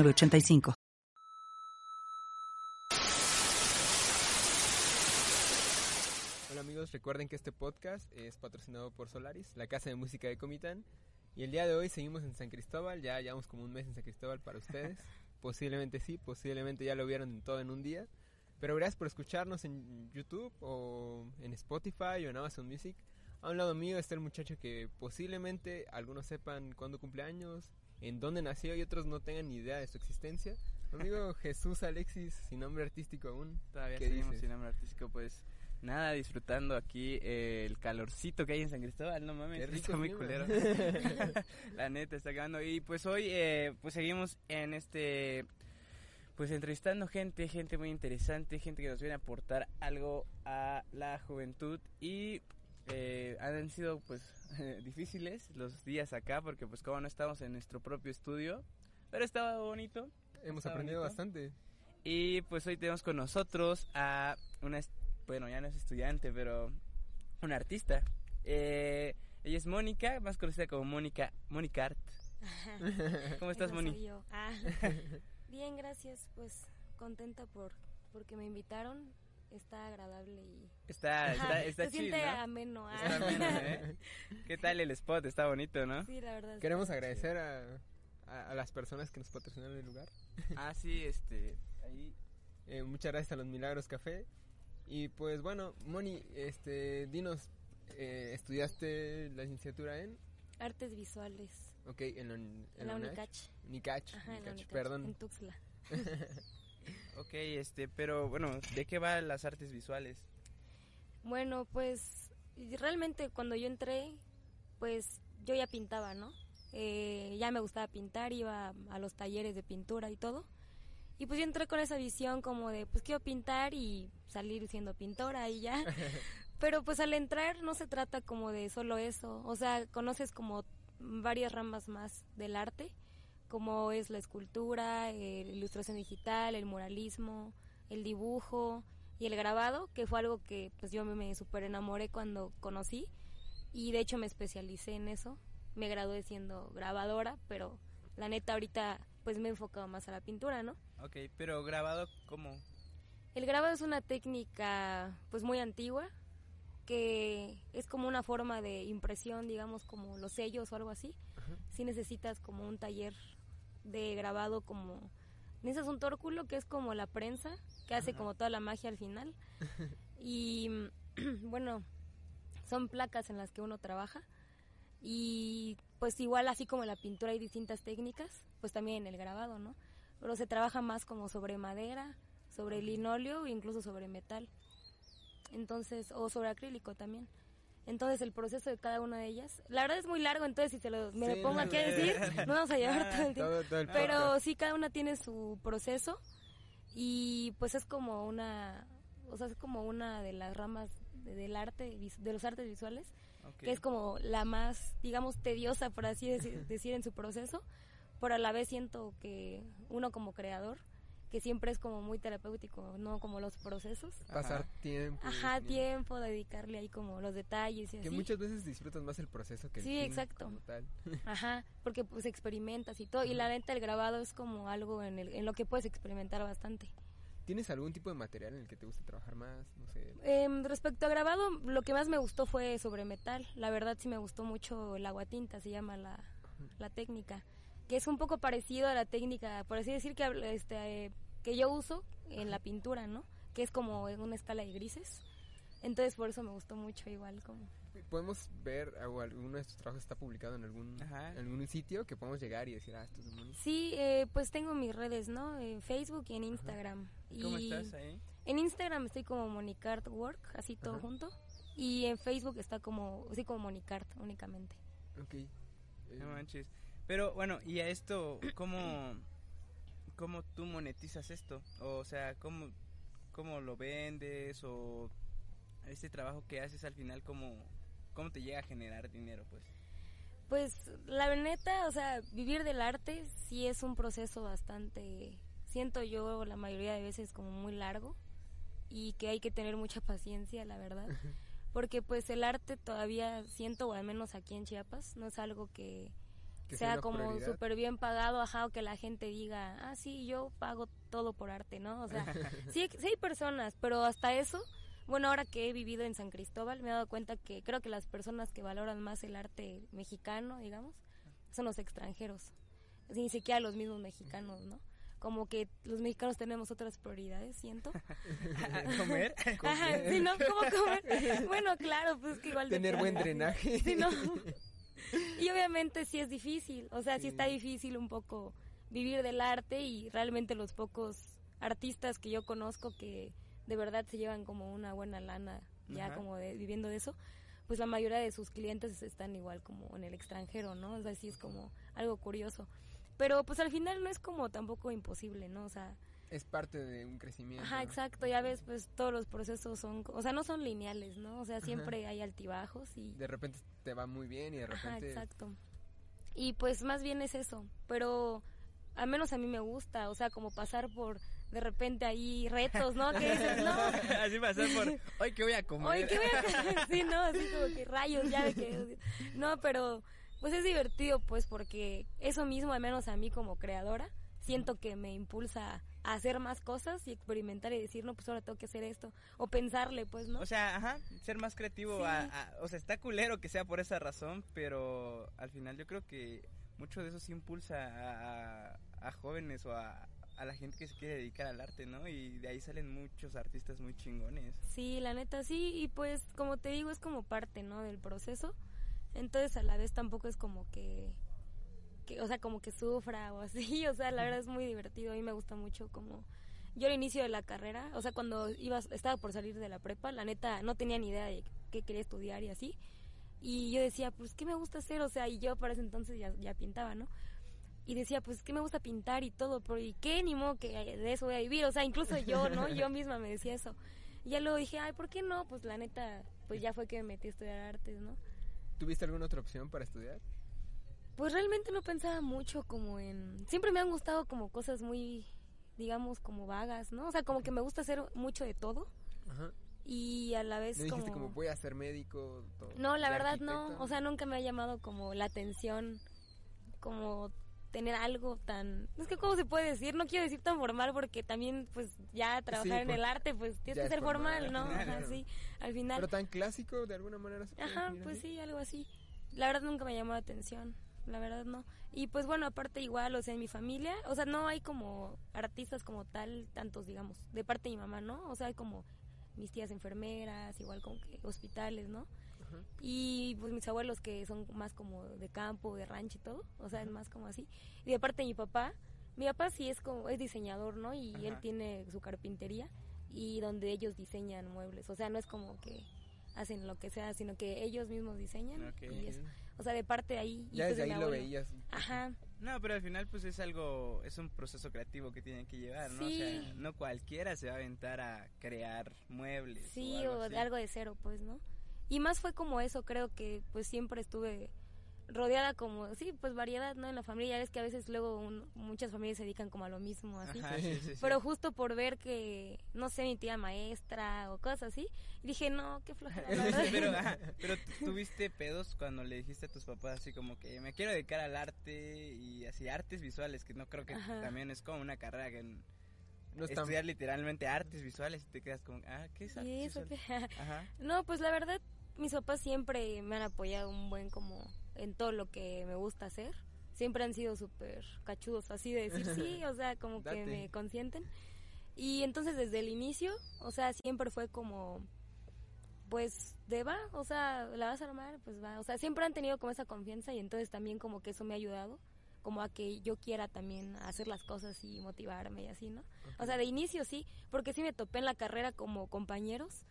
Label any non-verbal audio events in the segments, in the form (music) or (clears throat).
85 Hola amigos, recuerden que este podcast es patrocinado por Solaris, la casa de música de Comitán. Y el día de hoy seguimos en San Cristóbal, ya llevamos como un mes en San Cristóbal para ustedes. (laughs) posiblemente sí, posiblemente ya lo vieron todo en un día. Pero gracias por escucharnos en YouTube o en Spotify o en Amazon Music. A un lado mío está el muchacho que posiblemente algunos sepan cuándo cumple años, en dónde nació y otros no tengan ni idea de su existencia. Amigo (laughs) Jesús Alexis, sin nombre artístico aún. Todavía ¿Qué seguimos dices? sin nombre artístico, pues nada, disfrutando aquí eh, el calorcito que hay en San Cristóbal, no mames, Qué rico está muy culero. (laughs) La neta está acabando. Y pues hoy eh, pues seguimos en este pues entrevistando gente, gente muy interesante, gente que nos viene a aportar algo a la juventud y eh, han sido pues (laughs) difíciles los días acá porque pues como no estamos en nuestro propio estudio, pero estaba bonito. Hemos Está aprendido bonito. bastante. Y pues hoy tenemos con nosotros a una, bueno, ya no es estudiante, pero una artista. Eh, ella es Mónica, más conocida como Mónica, Mónica Art. (laughs) ¿Cómo estás, yo. Ah, (laughs) bien, gracias. Pues contenta por porque me invitaron. Está agradable y Está, está, está se chill, siente ¿no? ameno. ah. Está ameno, ¿eh? (laughs) ¿Qué tal el spot? Está bonito, ¿no? Sí, la verdad. Queremos agradecer a, a- a las personas que nos patrocinaron el lugar. Ah, sí, este, ahí. Eh, muchas gracias a los Milagros Café. Y pues bueno, Moni, este, dinos, eh, ¿estudiaste la licenciatura en? Artes visuales. Ok, en la, en En la UNACH. Unicach. Unicach, Ajá, en la Unicach, Unicach. perdón. En Tuxtla. (laughs) Ok, este, pero bueno, ¿de qué van las artes visuales? Bueno, pues realmente cuando yo entré, pues yo ya pintaba, ¿no? Eh, ya me gustaba pintar, iba a los talleres de pintura y todo. Y pues yo entré con esa visión como de, pues quiero pintar y salir siendo pintora y ya. (laughs) Pero pues al entrar no se trata como de solo eso. O sea, conoces como varias ramas más del arte, como es la escultura, eh, la ilustración digital, el muralismo, el dibujo y el grabado, que fue algo que pues yo me, super enamoré cuando conocí y de hecho me especialicé en eso. Me gradué siendo grabadora, pero la neta ahorita pues me he enfocado más a la pintura, ¿no? Ok, pero grabado, ¿cómo? El grabado es una técnica pues muy antigua que es como una forma de impresión, digamos como los sellos o algo así. Si necesitas como un taller de grabado como necesitas un tórculo que es como la prensa que hace como toda la magia al final. (laughs) Y (clears throat) bueno, son placas en las que uno trabaja y pues igual así como en la pintura hay distintas técnicas, pues también en el grabado, ¿no? Pero se trabaja más como sobre madera, sobre linóleo e incluso sobre metal. Entonces, o sobre acrílico también. Entonces, el proceso de cada una de ellas, la verdad es muy largo, entonces si se lo, me Sí, lo pongo no, aquí a decir, (laughs) no vamos a llevar todo el tiempo. Todo, todo el Pero sí, cada una tiene su proceso y pues es como una, o sea, es como una de las ramas de- del arte, de los artes visuales, que es como la más, digamos, tediosa, por así decir, decir, en su proceso, pero a la vez siento que uno como creador, que siempre es como muy terapéutico, no como los procesos. Pasar Ajá. tiempo. Ajá, tiempo, dedicarle ahí como los detalles y Que así. muchas veces disfrutas más el proceso que el Sí, fin exacto. como tal. (laughs) Ajá, porque pues experimentas y todo. Y la neta, el grabado es como algo en, el, en lo que puedes experimentar bastante. ¿Tienes algún tipo de material en el que te guste trabajar más? No sé. Em, respecto a grabado, lo que más me gustó fue sobre metal. La verdad sí me gustó mucho el aguatinta, se llama la, la técnica. Que es un poco parecido a la técnica, por así decir, que, este, eh, que yo uso en la pintura, ¿no? Que es como en una escala de grises. Entonces por eso me gustó mucho igual como... ¿Podemos ver o alguno de tus trabajos está publicado en algún, Ajá. en algún sitio que podamos llegar y decir, ah, esto es de Moni? Sí, eh, pues tengo mis redes, ¿no? En Facebook y en Instagram. ¿Cómo y estás ahí? En Instagram estoy como Monicart Work, así todo Ajá. junto. Y en Facebook está como, así como Monicart únicamente. Ok. Eh, No manches. Pero bueno, y a esto, ¿cómo, cómo tú monetizas esto, o sea, cómo, cómo lo vendes o este trabajo que haces al final, cómo, cómo te llega a generar dinero, pues. Pues la neta, o sea, vivir del arte sí es un proceso bastante, siento yo la mayoría de veces como muy largo y que hay que tener mucha paciencia, la verdad. Porque pues el arte todavía siento, o al menos aquí en Chiapas, no es algo que, sea, como súper bien pagado, ajá, o que la gente diga, ah, sí, yo pago todo por arte, ¿no? O sea, (laughs) sí, sí hay personas, pero hasta eso, bueno, ahora que he vivido en San Cristóbal, me he dado cuenta que creo que las personas que valoran más el arte mexicano, digamos, son los extranjeros, ni siquiera los mismos mexicanos, ¿no? como que los mexicanos tenemos otras prioridades, siento. (laughs) (laughs) ¿Comer? Ajá, sí, ¿no? ¿Cómo comer? Bueno, claro, pues que igual... Tener buen drenaje. Sí, ¿no? Y obviamente sí es difícil, o sea, sí. está difícil un poco vivir del arte y realmente los pocos artistas que yo conozco que de verdad se llevan como una buena lana ya como de, viviendo de eso, pues la mayoría de sus clientes están igual como en el extranjero, ¿no? O sea, sí es como algo curioso. Pero pues al final no es como tampoco imposible, ¿no? O sea... Es parte de un crecimiento. Ajá, exacto. Ya ves, pues todos los procesos son, o sea, no son lineales, ¿no? O sea, siempre hay altibajos y... De repente te va muy bien y de repente... Ajá, exacto. Y pues más bien es eso, pero al menos a mí me gusta, o sea, como pasar por de repente ahí retos, ¿no? Que dices, no. (laughs) Así pasar por, hoy que voy a comer. Hoy que voy a (laughs) comer, sí, no, así como que rayos, ya de que... No, pero pues es divertido, pues porque eso mismo, al menos a mí como creadora, siento que me impulsa a hacer más cosas y experimentar y decir, no, pues ahora tengo que hacer esto. O pensarle, pues, ¿no? O sea, ajá, ser más creativo. o sea, está culero que sea por esa razón, pero al final yo creo que mucho de eso sí impulsa a, jóvenes o a, a la gente que se quiere dedicar al arte, ¿no? Y de ahí salen muchos artistas muy chingones. Sí, la neta sí, y pues como te digo, es como parte, ¿no? Del proceso. Entonces a la vez tampoco es como que, que, o sea, como que sufra o así, (laughs) o sea, la verdad es muy divertido, a mí me gusta mucho como yo al inicio de la carrera, o sea, cuando iba, estaba por salir de la prepa, la neta no tenía ni idea de qué quería estudiar y así. Y yo decía, pues, ¿qué me gusta hacer? O sea, y yo para ese entonces ya, ya pintaba, ¿no? Y decía, pues, ¿qué me gusta pintar y todo? Pero, ¿y qué? Ni modo que de eso voy a vivir. O sea, incluso yo, ¿no? Yo (laughs) misma me decía eso. Y ya luego dije, ay, ¿por qué no? Pues, la neta, pues ya fue que me metí a estudiar artes, ¿no? ¿Tuviste alguna otra opción para estudiar? Pues realmente no pensaba mucho como en... Siempre me han gustado como cosas muy, digamos, como vagas, ¿no? O sea, como que me gusta hacer mucho de todo. Ajá. Y a la vez ¿No como... como voy a ser médico? Todo, no, la verdad no. O sea, nunca me ha llamado como la atención, como tener algo tan... Es que, ¿cómo se puede decir? No quiero decir tan formal porque también, pues, ya trabajar en el arte, pues, tienes que ser formal, ¿no? Ajá, sí, al final. Pero tan clásico, de alguna manera. Ajá, pues sí, algo así. La verdad nunca me llamó la atención, la verdad no. Y pues bueno, aparte igual, o sea, en mi familia, o sea, no hay como artistas como tal, tantos, digamos, de parte de mi mamá, ¿no? O sea, hay como mis tías enfermeras, igual como que hospitales, ¿no? Y pues mis abuelos que son más como de campo, de rancho y todo, o sea, es más como así. Y de parte de mi papá, mi papá sí es como, es diseñador, ¿no? Y él tiene su carpintería y donde ellos diseñan muebles, o sea, no es como que hacen lo que sea, sino que ellos mismos diseñan y eso. O sea, de parte de ahí. Ya desde ahí lo veías. Ajá. No, pero al final pues es algo, es un proceso creativo que tienen que llevar, ¿no? Sí. O sea, no cualquiera se va a aventar a crear muebles. Sí, o, algo, o así. de algo de cero, pues, ¿no? Y más fue como eso, creo que pues siempre estuve rodeada como, sí, pues variedad, ¿no? En la familia, ya ves que a veces luego un, muchas familias se dedican como a lo mismo, así. Ajá, sí, sí, sí. Pero justo por ver que, no sé, mi tía maestra o cosas así, dije, no, qué flojera. (laughs) pero, ajá, (laughs) pero tuviste pedos cuando le dijiste a tus papás así como que me quiero dedicar al arte y así artes visuales, que no creo que Ajá. también es como una carrera que No tan- estudiar literalmente artes visuales y te quedas como, ah, ¿qué es ¿Y artes eso? Ajá. (laughs) No, pues la verdad, mis papás siempre me han apoyado un buen como en todo lo que me gusta hacer. Siempre han sido súper cachudos, así de decir sí, (laughs) o sea, como que me consienten. Y entonces desde el inicio, o sea, siempre fue como, pues, de va, o sea, la vas a armar, pues va. O sea, siempre han tenido como esa confianza y entonces también como que eso me ha ayudado, como a que yo quiera también hacer las cosas y motivarme y así, ¿no? O sea, de inicio sí, porque sí me topé en la carrera como compañeros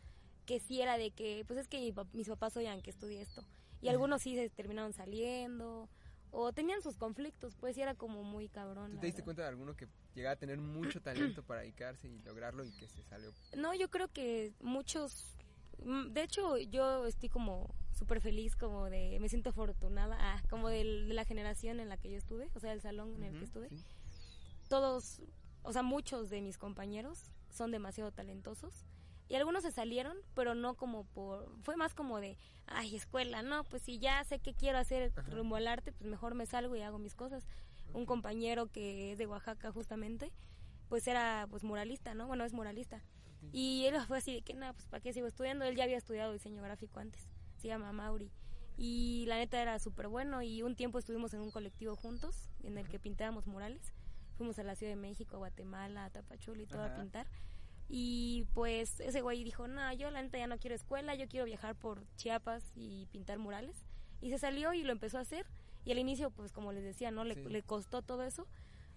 que sí era de que, pues es que mi mis papás oigan que estudié esto. Y algunos sí se terminaron saliendo, o tenían sus conflictos, pues y era como muy cabrón. ¿Tú te diste verdad. cuenta de alguno que llegaba a tener mucho (clears throat) talento para dedicarse y lograrlo y que se salió? No, yo creo que muchos, mm, de hecho yo estoy como súper feliz, como de, me siento afortunada, ah, como del- de, la generación en la que yo estuve, o sea, el salón en el que Ujú, estuve. sí. Todos, o sea, muchos de mis compañeros son demasiado talentosos. Y algunos se salieron, pero no como por... Fue más como de, ay, escuela, no, pues si ya sé qué quiero hacer Ajá. rumbo al arte, pues mejor me salgo y hago mis cosas. Un compañero que es de Oaxaca justamente, pues era pues muralista, ¿no? Bueno, es muralista. Y él fue así de que, nada, pues ¿para qué sigo estudiando? Él ya había estudiado diseño gráfico antes, se llama Mauri. Y la neta era súper bueno y un tiempo estuvimos en un colectivo juntos en el que pintábamos murales. Fuimos a la Ciudad de México, a Guatemala, a Tapachula y todo a pintar. Y pues ese güey dijo, no, yo la neta ya no quiero escuela, yo quiero viajar por Chiapas y pintar murales. Y se salió y lo empezó a hacer. Y al inicio, pues como les decía, ¿no? Le, Sí. le costó todo eso.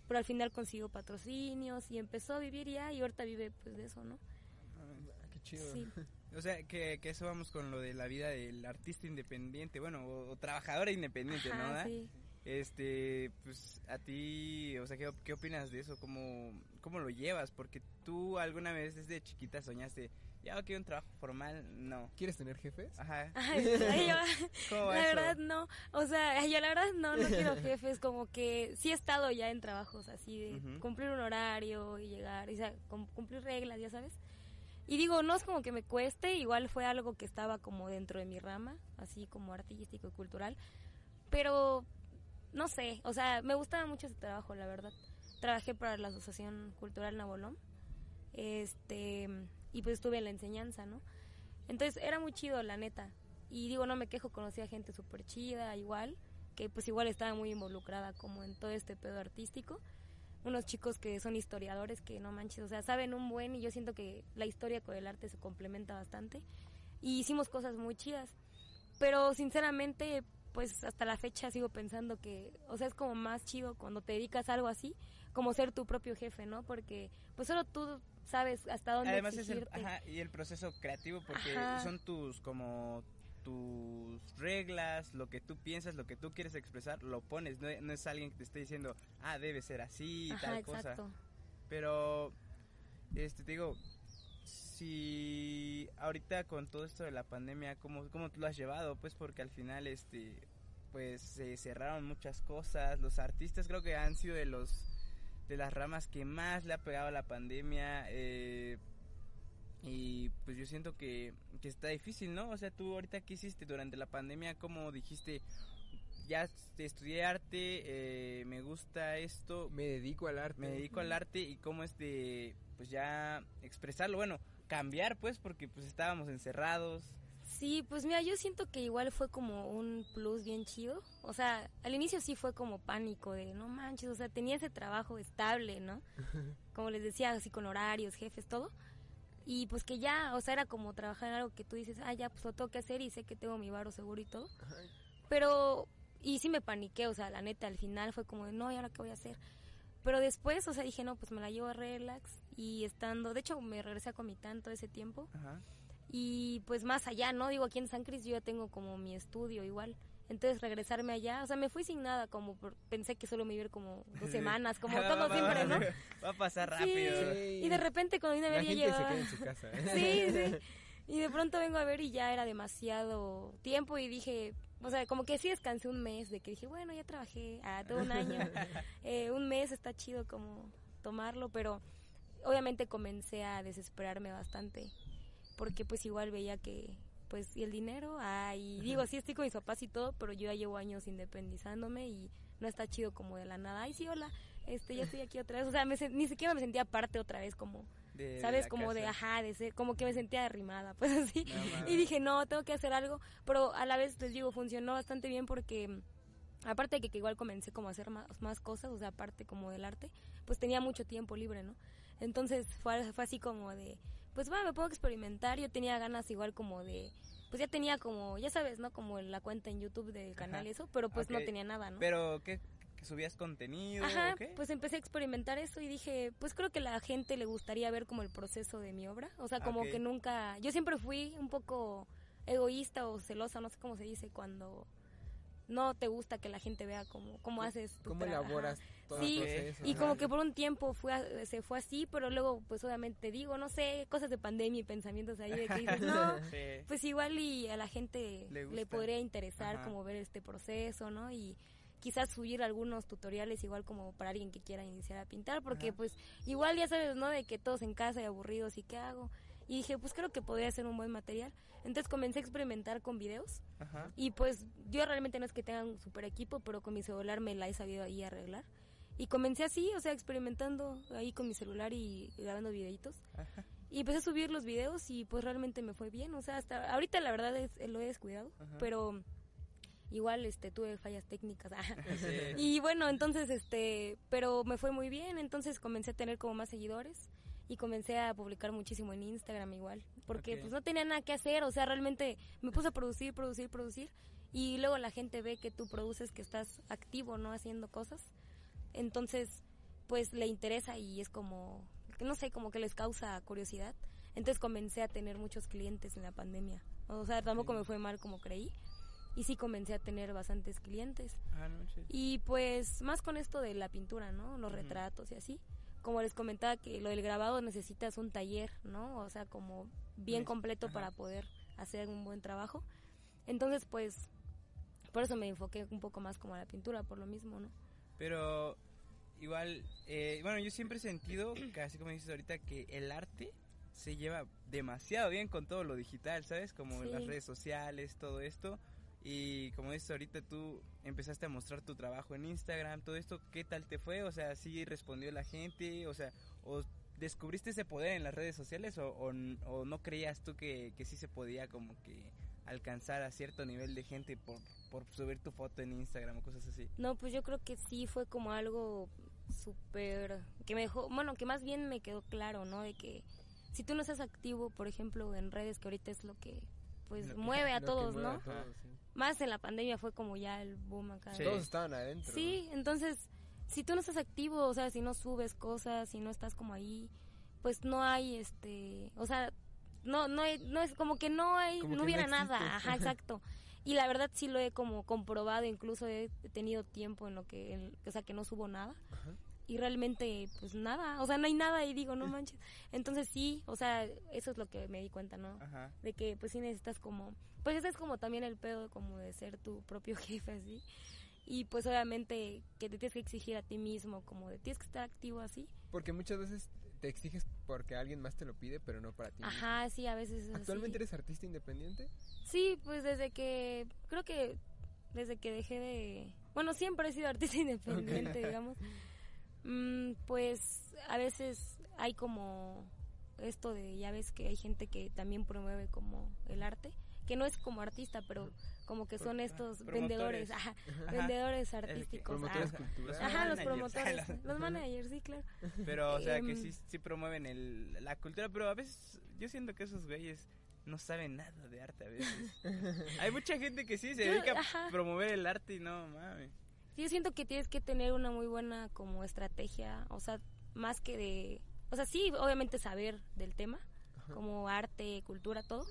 Pero al final consiguió patrocinios y empezó a vivir ya y ahorita vive pues de eso, ¿no? Ah, qué chido. Sí. (laughs) O sea, que, que eso vamos con lo de la vida del artista independiente, bueno, o, o trabajadora independiente, ¿no? Sí. Este, pues a ti, o sea, ¿qué, qué opinas de eso? ¿Cómo, ¿Cómo lo llevas? Porque tú alguna vez desde chiquita soñaste, ya quiero un trabajo formal, no. ¿Quieres tener jefes? Ajá. (laughs) Ay, yo- (laughs) ¿Cómo va la eso? verdad no, o sea, yo la verdad no, no quiero (laughs) jefes, como que sí he estado ya en trabajos así de cumplir un horario y llegar, y, o sea, cum- cumplir reglas, ya sabes. Y digo, no es como que me cueste, igual fue algo que estaba como dentro de mi rama, así como artístico y cultural, pero no sé, o sea, me gustaba mucho ese trabajo, la verdad. Trabajé para la Asociación Cultural Nabolón, este, y pues estuve en la enseñanza, ¿no? Entonces era muy chido, la neta. Y digo, no me quejo, conocí a gente súper chida, igual, que pues igual estaba muy involucrada como en todo este pedo artístico. Unos chicos que son historiadores que no manches, o sea, saben un buen y yo siento que la historia con el arte se complementa bastante. Y hicimos cosas muy chidas. Pero sinceramente, pues hasta la fecha sigo pensando que, o sea, es como más chido cuando te dedicas a algo así, como ser tu propio jefe, ¿no? Porque pues solo tú sabes hasta dónde Además es el, ajá, y el proceso creativo porque Ajá. son tus como tus reglas, lo que tú piensas, lo que tú quieres expresar, lo pones, no, no es alguien que te esté diciendo, ah, debe ser así, Ajá, tal exacto. cosa. Pero, este, te digo, si ahorita con todo esto de la pandemia, ¿cómo, cómo tú lo has llevado? Pues porque al final, este, pues se cerraron muchas cosas, los artistas creo que han sido de los de las ramas que más le ha pegado la pandemia eh, y pues yo siento que, que está difícil, ¿no? O sea, tú ahorita qué hiciste durante la pandemia, como dijiste, ya estudié arte, eh, me gusta esto, Me dedico al arte. me dedico al arte y cómo es de, pues ya expresarlo, bueno, cambiar pues porque pues estábamos encerrados. Sí, pues mira, yo siento que igual fue como un plus bien chido. O sea, al inicio sí fue como pánico de, no manches, o sea, tenía ese trabajo estable, ¿no? (laughs) Como les decía, así con horarios, jefes, todo. Y pues que ya, o sea, era como trabajar en algo que tú dices, ah, ya, pues lo tengo que hacer y sé que tengo mi varo seguro y todo. Pero, y sí me paniqué, o sea, la neta, al final fue como de, no, ¿y ahora qué voy a hacer? Pero después, o sea, dije, no, pues me la llevo a relax y estando, de hecho, me regresé a Comitán todo ese tiempo. Ajá. Y pues más allá, ¿no? Digo, aquí en San Cris yo ya tengo como mi estudio igual. Entonces regresarme allá, o sea, me fui sin nada, como por- pensé que solo me iba a ir como dos semanas, como Va- (laughs) todo va- siempre, va- ¿no? Va a pasar rápido. Sí. Y de repente cuando vine a La ver ya gente se llevaba... queda en su casa. (laughs) Sí, sí. (laughs) Y de pronto vengo a ver y ya era demasiado tiempo y dije, o sea, como que sí descansé un mes, de que dije, bueno, ya trabajé ah, todo un año. Eh, un mes está chido como tomarlo, pero obviamente comencé a desesperarme bastante porque pues igual veía que pues y el dinero, ah, y digo, sí estoy con mis papás y todo, pero yo ya llevo años independizándome y no está chido como de la nada, ay sí, hola, este, ya estoy aquí otra vez, o sea, me ni siquiera me sentía parte otra vez como, De- ¿sabes? Como de, ajá, de ser, como que me sentía arrimada, (laughs) pues así. No y dije, no, tengo que hacer algo, pero a la vez les digo, funcionó bastante bien porque aparte de que, que igual comencé como a hacer más, más cosas, o sea, aparte como del arte, pues tenía mucho tiempo libre, ¿no? Entonces fue, fue así como de, pues va, me puedo experimentar, yo tenía ganas igual como de, pues ya tenía como, ya sabes, ¿no? Como la cuenta en YouTube del canal Ajá. y eso, pero pues no tenía nada, ¿no? Pero, ¿qué? ¿Que subías contenido Ajá, pues empecé a experimentar eso y dije, pues creo que la gente le gustaría ver como el proceso de mi obra. O sea, como Ok. que nunca, yo siempre fui un poco egoísta o celosa, no sé cómo se dice, cuando no te gusta que la gente vea cómo, cómo haces tu ¿Cómo elaboras todo Sí, proceso? Y como que por un tiempo fue se fue así, pero luego pues obviamente digo, no sé, cosas de pandemia y pensamientos ahí de que dices, (laughs) no, Sí. pues igual y a la gente Le podría interesar Ajá. como ver este proceso, ¿no? Y quizás subir algunos tutoriales igual como para alguien que quiera iniciar a pintar, porque Ajá. pues igual ya sabes, ¿no? De que todos en casa y aburridos y qué hago. Y dije, pues creo que podría ser un buen material. Entonces comencé a experimentar con videos Ajá. y pues yo realmente no es que tenga un super equipo, pero con mi celular me la he sabido ahí arreglar. Y comencé así, o sea, experimentando ahí con mi celular y grabando videitos. Ajá. Y empecé a subir los videos y pues realmente me fue bien. O sea, hasta ahorita la verdad es, lo he descuidado, Ajá. pero igual este tuve fallas técnicas. (laughs) Sí. y bueno, entonces este, pero me fue muy bien, entonces comencé a tener como más seguidores y comencé a publicar muchísimo en Instagram igual, porque Ok. pues no tenía nada que hacer, o sea, realmente me puse a producir, producir, producir y luego la gente ve que tú produces, que estás activo, ¿no? Haciendo cosas. Entonces, pues le interesa y es como, no sé, como que les causa curiosidad. Entonces comencé a tener muchos clientes en la pandemia. O sea, tampoco me fue mal como creí. Y sí comencé a tener bastantes clientes. Ah, no. Y pues más con esto de la pintura, ¿no? Los Ujú. retratos y así. Como les comentaba que lo del grabado necesitas un taller, ¿no? O sea, como bien completo ajá. para poder hacer un buen trabajo. Entonces, pues, por eso me enfoqué un poco más como a la pintura, por lo mismo, ¿no? Pero igual, eh, bueno, yo siempre he sentido, así como dices ahorita, que el arte se lleva demasiado bien con todo lo digital, ¿sabes? Como Sí. las redes sociales, todo esto. Y como dices ahorita, tú empezaste a mostrar tu trabajo en Instagram, todo esto, ¿qué tal te fue? O sea, ¿sí respondió la gente? O sea, ¿o descubriste ese poder en las redes sociales o, o no creías tú que, que sí se podía como que alcanzar a cierto nivel de gente por, por subir tu foto en Instagram o cosas así? No, pues yo creo que sí fue como algo súper... que me dejó, bueno, que más bien me quedó claro, ¿no? De que si tú no estás activo, por ejemplo, en redes, que ahorita es lo que pues Lo que- mueve a todos, mueve ¿no? a todos, sí. Más en la pandemia fue como ya el boom acá. Sí. Todos estaban adentro. Sí, entonces, si tú no estás activo, o sea, si no subes cosas, si no estás como ahí, pues no hay, este, o sea, no, no, hay- no es como que no hay, Como no hubiera nada, ajá, exacto. Y la verdad sí lo he como comprobado, incluso he tenido tiempo en lo que, en- o sea, que no subo nada. Ajá. Y realmente, pues nada, o sea, no hay nada y digo, no manches. Entonces sí, o sea, eso es lo que me di cuenta, ¿no? Ajá. de que pues sí necesitas como pues ese es como también el pedo como de ser tu propio (laughs) jefe así y pues obviamente que te tienes que exigir a ti mismo como de tienes que estar activo así Porque muchas veces te exiges porque alguien más te lo pide, pero no para ti. mismo. ajá sí a veces es ¿Actualmente así. eres artista independiente? sí pues desde que creo que desde que dejé de bueno siempre he sido artista (laughs) independiente digamos Mm, pues a veces hay como esto de ya ves que hay gente que también promueve como el arte que no es como artista pero como que son estos promotores. vendedores ajá, (laughs) Ajá. vendedores artísticos Promotores culturales. Ajá, los promotores, (laughs) los- managers, sí, claro. Pero, o sea, que Em, sí, sí promueven el, la cultura, pero a veces yo siento que esos güeyes no saben nada de arte a veces. (laughs) Hay mucha gente que sí se dedica ajá. a promover el arte y no, mames. Yo siento que tienes que tener una muy buena como estrategia, o sea, más que de, o sea, sí, obviamente saber del tema, como arte, cultura, todo.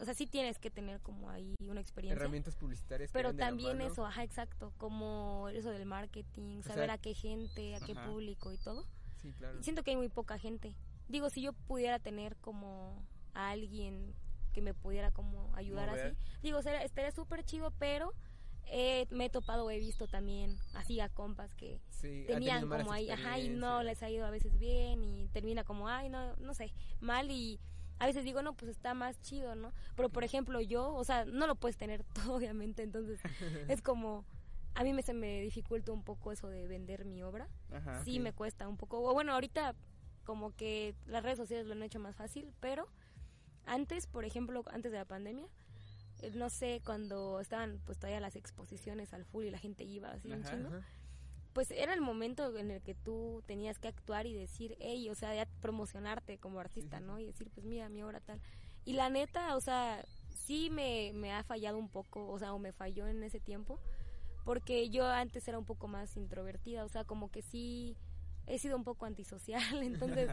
O sea, sí tienes que tener como ahí una experiencia. Herramientas publicitarias. Pero la también mano. eso, ajá, exacto, como eso del marketing, O saber sea, a qué gente, a qué Ajá. público y todo. Sí, claro. Y siento que hay muy poca gente. Digo, si yo pudiera tener como a alguien que me pudiera como ayudar así, digo, estaría súper chido, pero eh, me he topado, he visto también así a compas que Sí, tenían como ahí, ajá, y no les ha ido a veces bien y termina como, ay, no, no sé, mal y a veces digo, no, pues está más chido, ¿no? Pero por ejemplo yo, o sea, no lo puedes tener (laughs) todo, obviamente, entonces (laughs) es como, a mí me, se me dificulta un poco eso de vender mi obra, Ajá. sí me cuesta un poco, o bueno, ahorita como que las redes sociales lo han hecho más fácil, pero antes, por ejemplo, antes de la pandemia, no sé, cuando estaban pues todavía las exposiciones al full y la gente iba así un Ajá. chingo, Ajá. pues era el momento en el que tú tenías que actuar y decir, hey, o sea, ya promocionarte como artista, ¿no? Y decir, pues mira, mi obra tal. Y la neta, o sea, sí me, me ha fallado un poco, o sea, o me falló en ese tiempo, porque yo antes era un poco más introvertida, o sea, como que sí he sido un poco antisocial, (laughs) entonces.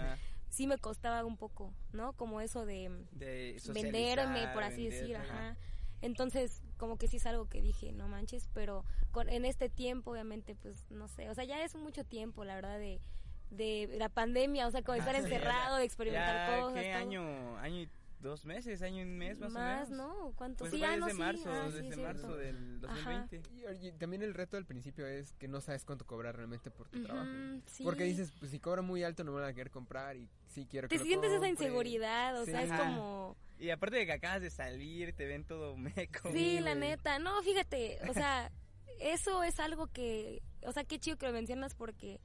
Sí me costaba un poco, ¿no? Como eso de De venderme, por así vender, decir, ajá. ajá. Entonces, como que sí es algo que dije, no manches, pero con, en este tiempo, obviamente, pues no sé, o sea, ya es mucho tiempo, la verdad, de, de la pandemia, o sea, como estar encerrado, de experimentar Ya, cosas. ¿Qué todo. año? ¿Año y dos meses? ¿Año y un mes más, Más, o menos? ¿no? ¿Cuánto? Pues sí, ah, no, desde sí, marzo, ah, sí, desde es marzo del Ajá. 2020. Y, oye, también el reto al principio es que no sabes cuánto cobrar realmente por tu Ujú, trabajo. sí. Porque dices, pues si cobro muy alto no me van a querer comprar y sí quiero que Te lo sientes esa compre. inseguridad, o sea, Sí. es como... Y aparte de que acabas de salir, te ven todo (laughs) meco. Sí, la neta. No, fíjate, o sea, eso es algo que, o sea, qué chido que lo mencionas porque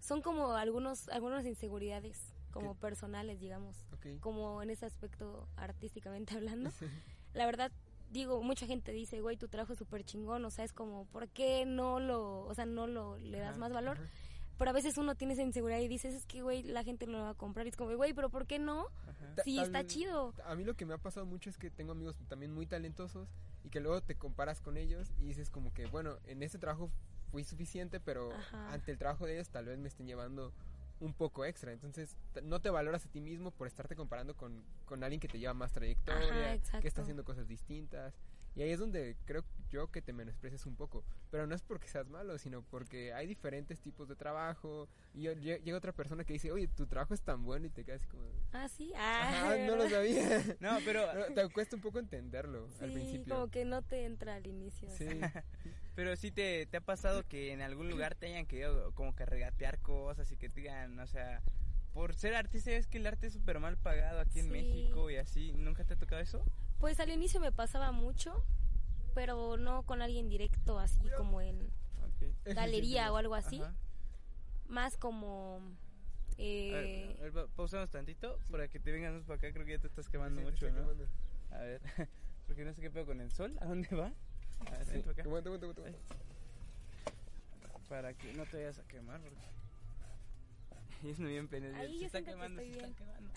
son como algunos algunas inseguridades como ¿Qué? personales, digamos, Ok. como en ese aspecto artísticamente (laughs) hablando. (laughs) La verdad digo, mucha gente dice, "Güey, tu trabajo es súper chingón", o sea, es como, ¿por qué no lo, o sea, no lo le das Ajá, más valor? Ajá. Pero a veces uno tiene esa inseguridad y dices, "Es que güey, la gente no lo va a comprar." Y es como, "Güey, pero ¿por qué no?" Ajá. Sí, está chido. A mí lo que me ha pasado mucho es que tengo amigos también muy talentosos y que luego te comparas con ellos y dices como que, bueno, en este trabajo fui suficiente, pero ante el trabajo de ellos tal vez me estén llevando un poco extra. Entonces no te valoras a ti mismo por estarte comparando con, con alguien que te lleva más trayectoria, Ajá, que está haciendo cosas distintas. Y ahí es donde creo yo que te menosprecias un poco. Pero no es porque seas malo, sino porque hay diferentes tipos de trabajo. Y yo- llega otra persona que dice, oye, tu trabajo es tan bueno y te quedas así como... Ah, sí. Ah, Ajá, no lo sabía. (laughs) No, pero, te cuesta un poco entenderlo al principio. como que no te entra al inicio. Sí. (laughs) pero sí te, te ha pasado que en algún lugar te hayan querido como que regatear cosas y que te digan, o sea, por ser artista es que el arte es súper mal pagado aquí en Sí. México y así. ¿Nunca te ha tocado eso? Pues al inicio me pasaba mucho, pero no con alguien directo, así como en galería o algo así. Ajá. Más como... A Eh, ver, a ver, pa- pausamos tantito para que te vengas más para acá. Creo que ya te estás quemando Sí, mucho, ¿no? quemando. A ver, (laughs) porque no sé qué pedo con el sol. ¿A dónde va? A ver, Sí. acá. Aguanta, aguanta, aguanta. Para que no te vayas a quemar. Porque... Y es muy bien pene. Ahí se yo está siento que quemando, se estoy está quemando.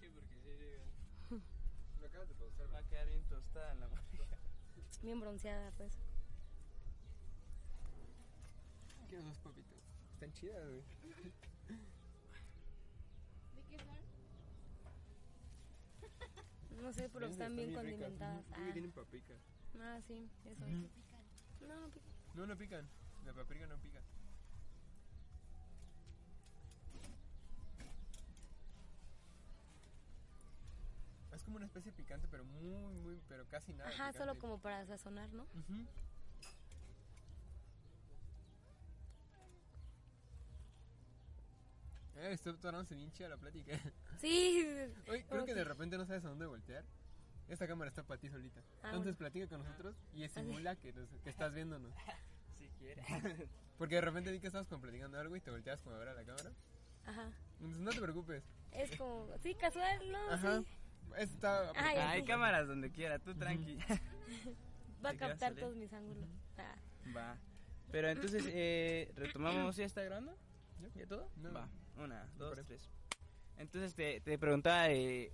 sí, porque sí, Lo acabas de pausar, va a quedar bien tostada la morrilla. (laughs) Bien bronceada, pues. Dos papitas. Están chidas, güey. (laughs) No sé, pero están bien condimentadas. Sí, tienen paprika. Ah, ah, sí, eso. Ujú. No, no pica. No, no pican. La paprika no pica. Es como una especie de picante, pero muy, muy, pero casi nada. Ajá, picante. solo como para sazonar, ¿no? Ujú. Eh, estoy tomándose bien chida la plática. (laughs) Sí. Oye, creo que de repente no sabes a dónde voltear. Esta cámara está para ti solita. Ah, Entonces bueno. platica con nosotros y simula que, nos- que estás viéndonos. (laughs) Si quieres. (laughs) Porque de repente vi que estabas como platicando algo y te volteabas como a ver a la cámara. Ajá. Entonces no te preocupes. Es como, sí, casual, ¿no? Ajá. Sí. Esto está Ay, Hay sí. cámaras donde quiera, tú tranqui. Va a captar salir. todos mis ángulos. Ah. Va. Pero entonces, eh, retomamos, ¿ya está grabando? ¿Ya? ¿Ya todo? No. Va. Una, dos, tres. Entonces te, te preguntaba de,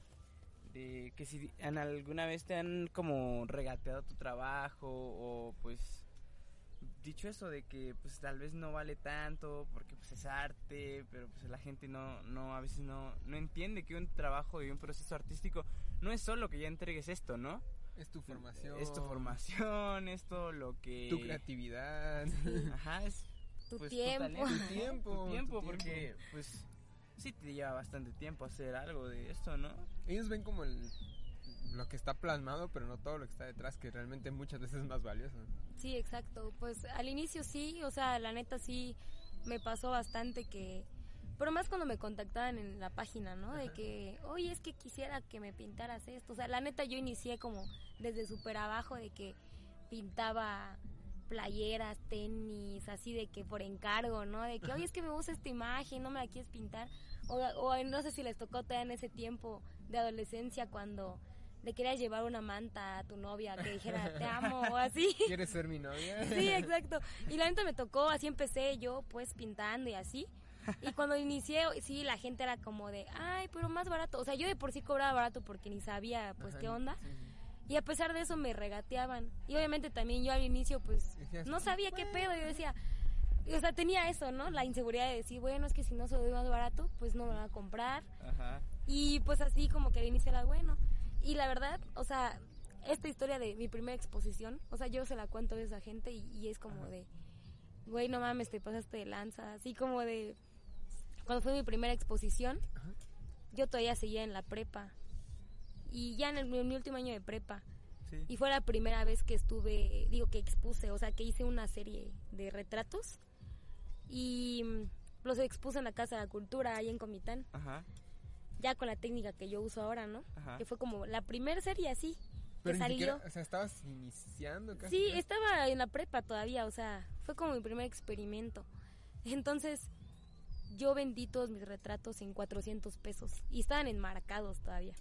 de que si alguna vez te han como regateado tu trabajo o pues dicho eso de que pues tal vez no vale tanto porque pues es arte, pero pues la gente no, no a veces no, no entiende que un trabajo y un proceso artístico no es solo que ya entregues esto, ¿no? Es tu formación. Es tu formación, esto lo que... Tu creatividad. Ajá, es Tu pues, tiempo. talento, Tu (laughs) tiempo, Tu tiempo, tu porque tiempo. pues sí te lleva bastante tiempo hacer algo de esto, ¿no? Ellos ven como el, lo que está plasmado, pero no todo lo que está detrás, que realmente muchas veces es más valioso. Sí, exacto. Pues al inicio sí, o sea, la neta sí me pasó bastante que... Pero más cuando me contactaban en la página, ¿no? De Ajá. que, oye, es que quisiera que me pintaras esto. O sea, la neta yo inicié como desde súper abajo de que pintaba playeras, tenis, así de que por encargo, ¿no? De que, oye, es que me gusta esta imagen, no me la quieres pintar. O, o no sé si les tocó todavía en ese tiempo de adolescencia cuando le querías llevar una manta a tu novia que dijera te amo o así. (laughs) ¿Quieres ser mi novia? (laughs) Sí, exacto. Y la neta me tocó, así empecé yo pues pintando y así. Y cuando inicié, sí, la gente era como de, ay, pero más barato. O sea, yo de por sí cobraba barato porque ni sabía, pues, Ajá, qué onda. sí. Y a pesar de eso me regateaban. Y obviamente también yo al inicio, pues, no sabía qué pedo. Yo decía, o sea, tenía eso, ¿no? La inseguridad de decir, bueno, es que si no se lo doy más barato, pues no me lo van a comprar. Ajá. Y pues así como que al inicio era bueno. Y la verdad, o sea, esta historia de mi primera exposición, o sea, yo se la cuento a esa gente y, y es como de, güey, no mames, te pasaste de lanza. Así como de, cuando fue mi primera exposición, Ajá. yo todavía seguía en la prepa. Y ya en, el- en mi último año de prepa. Sí. Y fue la primera vez que estuve, digo que expuse, o sea, que hice una serie de retratos. Y mm, los expuse en la Casa de la Cultura, ahí en Comitán Ajá. ya con la técnica que yo uso ahora, ¿no? Ajá. Que fue como la primera serie así, Pero que ni salió. siquiera, o sea, estabas iniciando casi. Sí, casi. estaba en la prepa todavía, o sea, fue como mi primer experimento. Entonces, yo vendí todos mis retratos en 400 pesos y estaban enmarcados todavía.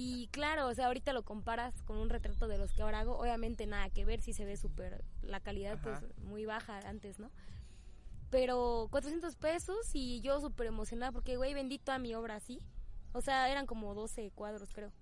Y claro, o sea, ahorita lo comparas con un retrato de los que ahora hago, obviamente nada que ver, si se ve súper, la calidad Ajá. pues muy baja antes, ¿no? Pero 400 pesos y yo súper emocionada porque, güey, vendí toda mi obra así. O sea, eran como 12 cuadros, creo.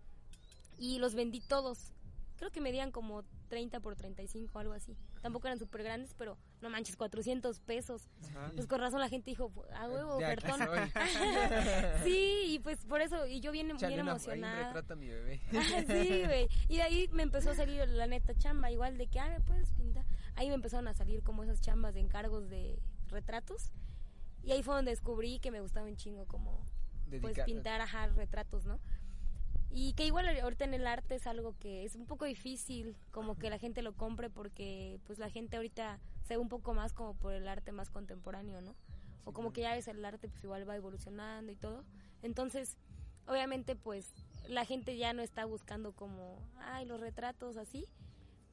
Y los vendí todos. Creo que medían como 30 por 35, algo así. Tampoco eran súper grandes, pero no manches, 400 pesos. Ajá. Pues con razón la gente dijo, a huevo, De aquí perdón. (laughs) (laughs) sí, y pues por eso, y yo bien, Chale, bien emocionada. retrato a mi bebé. (laughs) sí, güey. Y de ahí me empezó a salir la neta chamba, igual de que, ah, me puedes pintar. Ahí me empezaron a salir como esas chambas de encargos de retratos. Y ahí fue donde descubrí que me gustaba un chingo como pues pintar ajá, retratos, ¿no? Y que igual ahorita en el arte es algo que es un poco difícil como que la gente lo compre porque pues la gente ahorita se ve un poco más como por el arte más contemporáneo, ¿no? O como que ya ves el arte pues igual va evolucionando y todo. Entonces, obviamente pues la gente ya no está buscando como, ay, los retratos así.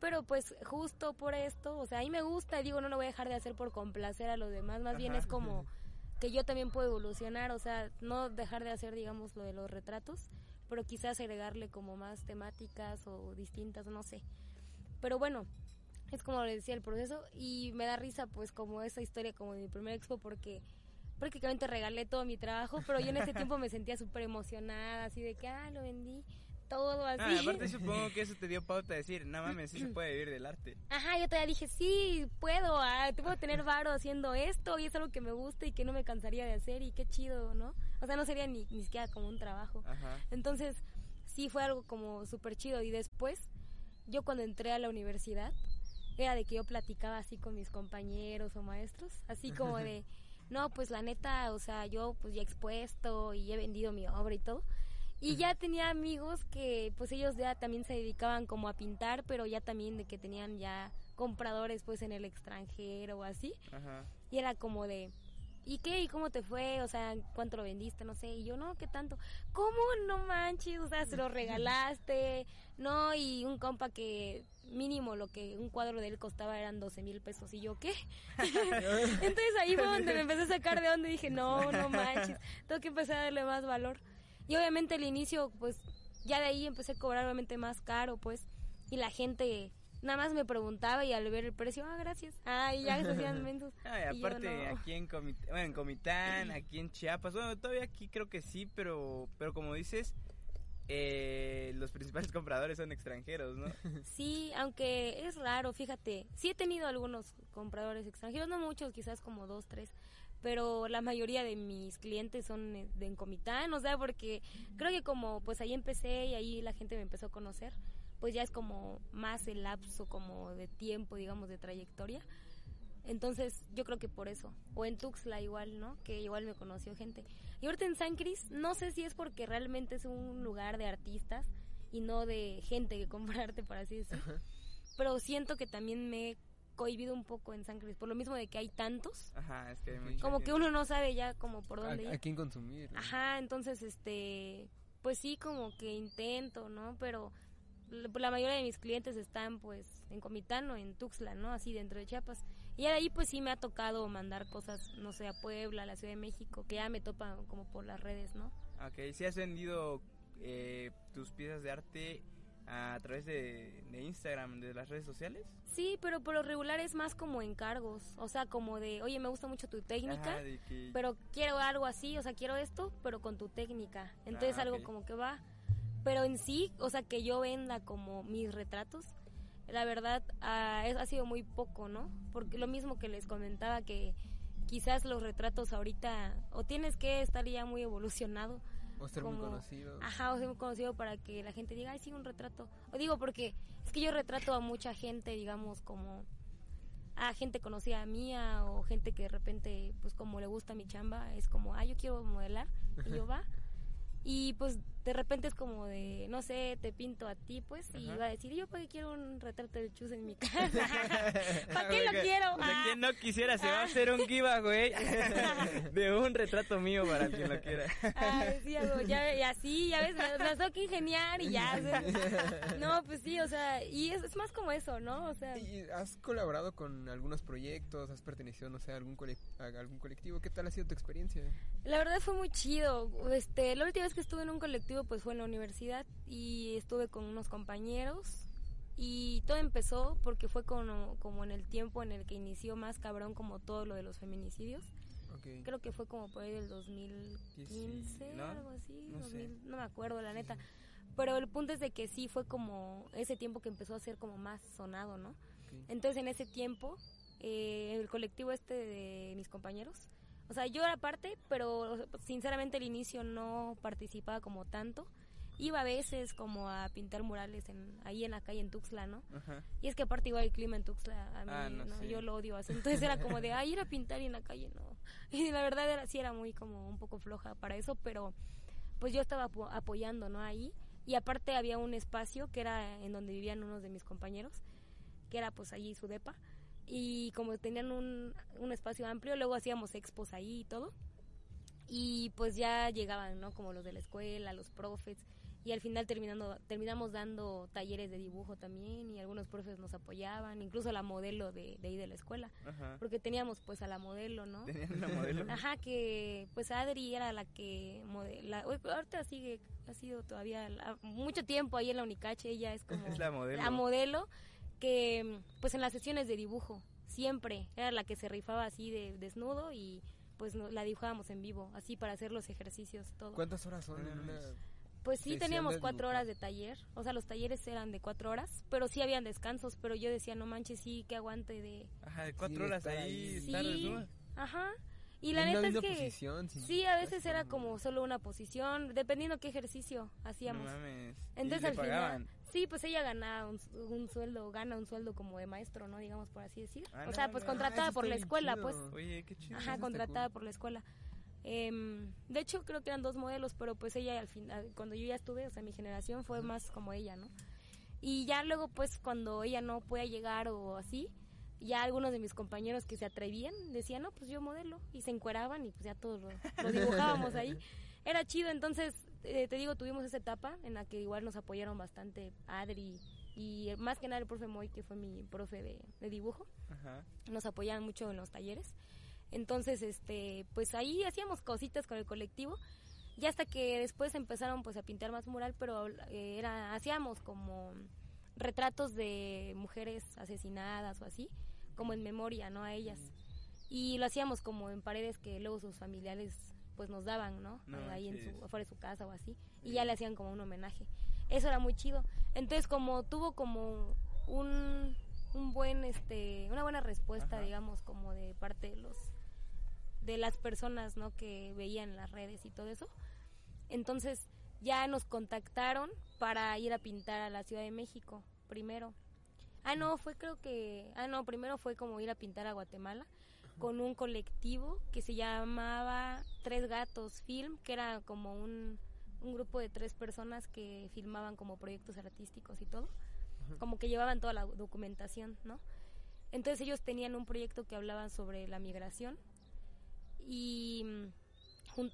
Pero pues justo por esto, o sea, a mí me gusta y digo, no lo voy a dejar de hacer por complacer a los demás, más bien es como que yo también puedo evolucionar, o sea, no dejar de hacer, digamos, lo de los retratos, pero quizás agregarle como más temáticas o distintas, no sé. Pero bueno, es como le decía el proceso y me da risa pues como esa historia como de mi primer expo porque prácticamente regalé todo mi trabajo, pero yo en ese (laughs) tiempo me sentía súper emocionada, así de que, ah, lo vendí, todo así. Ah, aparte supongo que eso te dio pauta a decir, no mames, sí se puede vivir del arte. Ajá, yo todavía dije, sí, puedo, ah, te puedo tener varo haciendo esto y es algo que me gusta y que no me cansaría de hacer y qué chido, ¿no? O sea, no sería ni, ni siquiera como un trabajo. Ajá. Entonces, sí fue algo como súper chido y después, yo cuando entré a la universidad, era de que yo platicaba así con mis compañeros o maestros, así (laughs) como de, no, pues la neta, o sea, yo pues ya he expuesto y he vendido mi obra y todo. Y ya tenía amigos que pues ellos ya también se dedicaban como a pintar, pero ya también de que tenían ya compradores pues en el extranjero o así. Ajá. Y era como de, ¿y qué? ¿Y cómo te fue? O sea, ¿cuánto lo vendiste? No sé. Y yo, no, ¿qué tanto? ¿Cómo? No manches, o sea, se lo (laughs) regalaste. No, y un compa que mínimo lo que un cuadro de él costaba eran 12 mil pesos. Y yo, ¿qué? (laughs) (laughs) Entonces ahí fue donde me empecé a sacar de onda y dije, no, no manches, tengo que empezar a darle más valor. Y obviamente al inicio, pues, ya de ahí empecé a cobrar obviamente más caro, pues, y la gente nada más me preguntaba y al ver el precio, ah, gracias. Ah, y ya se hacían (laughs) mensos. Y Y yo, aparte no. aquí en, Comit bueno, en Comitán, (clears throat) aquí en Chiapas, bueno, todavía aquí creo que sí, pero, pero como dices, eh, los principales (laughs) compradores son extranjeros, ¿no? Sí, aunque es raro, fíjate, sí he tenido algunos compradores extranjeros, no muchos, quizás como dos, tres, pero la mayoría de mis clientes son eh, de en Comitán, o sea, porque creo que como pues ahí empecé y ahí la gente me empezó a conocer, pues ya es como más el lapso como de tiempo, digamos, de trayectoria. Entonces, yo creo que por eso. O en Tuxtla igual, ¿no? Que igual me conoció gente. Y ahorita en San Cris, no sé si es porque realmente es un lugar de artistas y no de gente que (laughs) compra arte, por así decirlo. Pero siento que también me he cohibido un poco en San Cris, por lo mismo de que hay tantos. Ajá, es que hay Sí. mucha Como que uno no sabe ya como por ¿A, dónde a ir. quién consumir? no? Ajá, entonces, este, pues sí, como que intento, ¿no? Pero la mayoría de mis clientes están, pues, en Comitán o en Tuxtla, ¿no? Así dentro de Chiapas. Y de ahí, pues sí me ha tocado mandar cosas, no sé, a Puebla, a la Ciudad de México, que ya me topan como por las redes, ¿no? Ok, si has vendido eh, tus piezas de arte a través de, de Instagram, de las redes sociales. Sí, pero por lo regular es más como encargos, o sea, como de, oye, me gusta mucho tu técnica, Ajá, de que- pero quiero algo así, o sea, quiero esto, pero con tu técnica. Entonces Ah, algo como que va. Pero en sí, o sea, que yo venda como mis retratos, la verdad ah, es- ha sido muy poco, ¿no? Porque lo mismo que les comentaba que quizás los retratos ahorita o tienes que estar ya muy evolucionado O ser muy como- conocido. Ajá, o ser muy conocido para que la gente diga, ay, sí, un retrato. O digo, porque es que yo retrato a mucha gente, digamos, como a gente conocida mía o gente que de repente, pues como le gusta mi chamba, es como, ah, yo quiero modelar, y yo va. Y pues de repente es como de, no sé, te pinto a ti, pues, y va a decir, yo para qué quiero un retrato de chus en mi (laughs) casa. (laughs) ¿Para qué lo quiero? Sea, Ah. quien no quisiera, se va a hacer un giveaway (laughs) de un retrato mío para quien lo quiera. Ah, sí, hago, ya, y así, ya ves, me, me tengo que ingeniar y ya. o sea, no, pues sí, o sea, y es, es más como eso, ¿no? O sea, ¿Y has colaborado con algunos proyectos? ¿Has pertenecido, no sé, a algún, cole- a algún colectivo? ¿Qué tal ha sido tu experiencia? La verdad fue muy chido. Este, la última vez que estuve en un colectivo, pues fue en la universidad y estuve con unos compañeros y todo empezó porque fue como, como en el tiempo en el que inició más cabrón como todo lo de los feminicidios. Ok. Creo que fue como por ahí del 2015, ¿no? algo así, No sé. 2000, no me acuerdo la neta. Pero el punto es de que sí fue como ese tiempo que empezó a ser como más sonado, ¿no? Entonces en ese tiempo, eh, el colectivo este de mis compañeros, o sea, yo era parte, pero sinceramente al inicio no participaba como tanto. Iba a veces como a pintar murales en, ahí en la calle en Tuxtla, ¿no? Ajá. Y es que aparte igual el clima en Tuxtla, a mí, Ah, no, no, sí. yo lo odio. así. Entonces era como de, ay, ir a pintar y en la calle, no. (laughs) Y la verdad era, sí era muy como un poco floja para eso, pero pues yo estaba apo- apoyando, ¿no? Ahí. Y aparte había un espacio que era en donde vivían unos de mis compañeros, que era pues allí su depa. Y como tenían un, un espacio amplio, luego hacíamos expos ahí y todo. Y pues ya llegaban, ¿no? Como los de la escuela, los profes. Y al final terminando, terminamos dando talleres de dibujo también y algunos profes nos apoyaban, incluso la modelo de, de ahí de la escuela. Ajá. Porque teníamos pues a la modelo, ¿no? (laughs) ¿Tenían una modelo? Ajá, que pues Adri era la que modela. uy, Ahorita sigue, ha sido todavía la- mucho tiempo ahí en la Unicache, ella es (laughs) como Es la modelo. la modelo que pues en las sesiones de dibujo siempre era la que se rifaba así de desnudo y pues no- la dibujábamos en vivo, así para hacer los ejercicios, todo. ¿Cuántas horas son en una...? Pues sí, teníamos cuatro horas de taller, o sea, los talleres eran de cuatro horas, pero sí habían descansos, pero yo decía, no manches, sí, que aguante de... Ajá, de cuatro Sí, horas estar ahí, estar Sí, desnuda. ajá. Y la neta es que... posición, Sí, a veces era como solo una posición, dependiendo qué ejercicio hacíamos. No mames. Entonces ¿Y le al pagaban? final, sí, pues ella ganaba un, un sueldo, gana un sueldo como de maestro, ¿no? Digamos por así decir. Ah, o no sea, pues contratada Ah, por la escuela, chido. pues. Oye, qué chido. Ajá, contratada cool. por la escuela. Em, de hecho, creo que eran dos modelos, pero pues ella al final, cuando yo ya estuve, o sea, mi generación fue más como ella, ¿no? Y ya luego, pues, cuando ella no podía llegar o así, ya algunos de mis compañeros que se atrevían decían, no, pues yo modelo, y se encueraban y pues ya todos lo, lo dibujábamos ahí. (laughs) Era chido, entonces, eh, te digo, tuvimos esa etapa en la que igual nos apoyaron bastante Adri y más que nada el profe Moy, que fue mi profe de, de dibujo Ajá. nos apoyaban mucho en los talleres. Entonces, este, pues ahí hacíamos cositas con el colectivo. Y hasta que después empezaron pues a pintar más mural, pero eh, era hacíamos como retratos de mujeres asesinadas o así, como en memoria, ¿no? A ellas. Y lo hacíamos como en paredes que luego sus familiares pues nos daban, ¿no? No ahí en su, afuera de su casa o así. Y ya le hacían como un homenaje. Eso era muy chido. Entonces, como tuvo como un, un buen, este, una buena respuesta, Ajá. digamos, como de parte de los, de las personas, ¿no? Que veían las redes y todo eso. Entonces, ya nos contactaron para ir a pintar a la Ciudad de México, primero. Ah, no, fue creo que, ah, no, primero fue como ir a pintar a Guatemala con un colectivo que se llamaba Tres Gatos Film, que era como un, un grupo de tres personas que filmaban como proyectos artísticos y todo, como que llevaban toda la documentación, ¿no? Entonces ellos tenían un proyecto que hablaban sobre la migración y,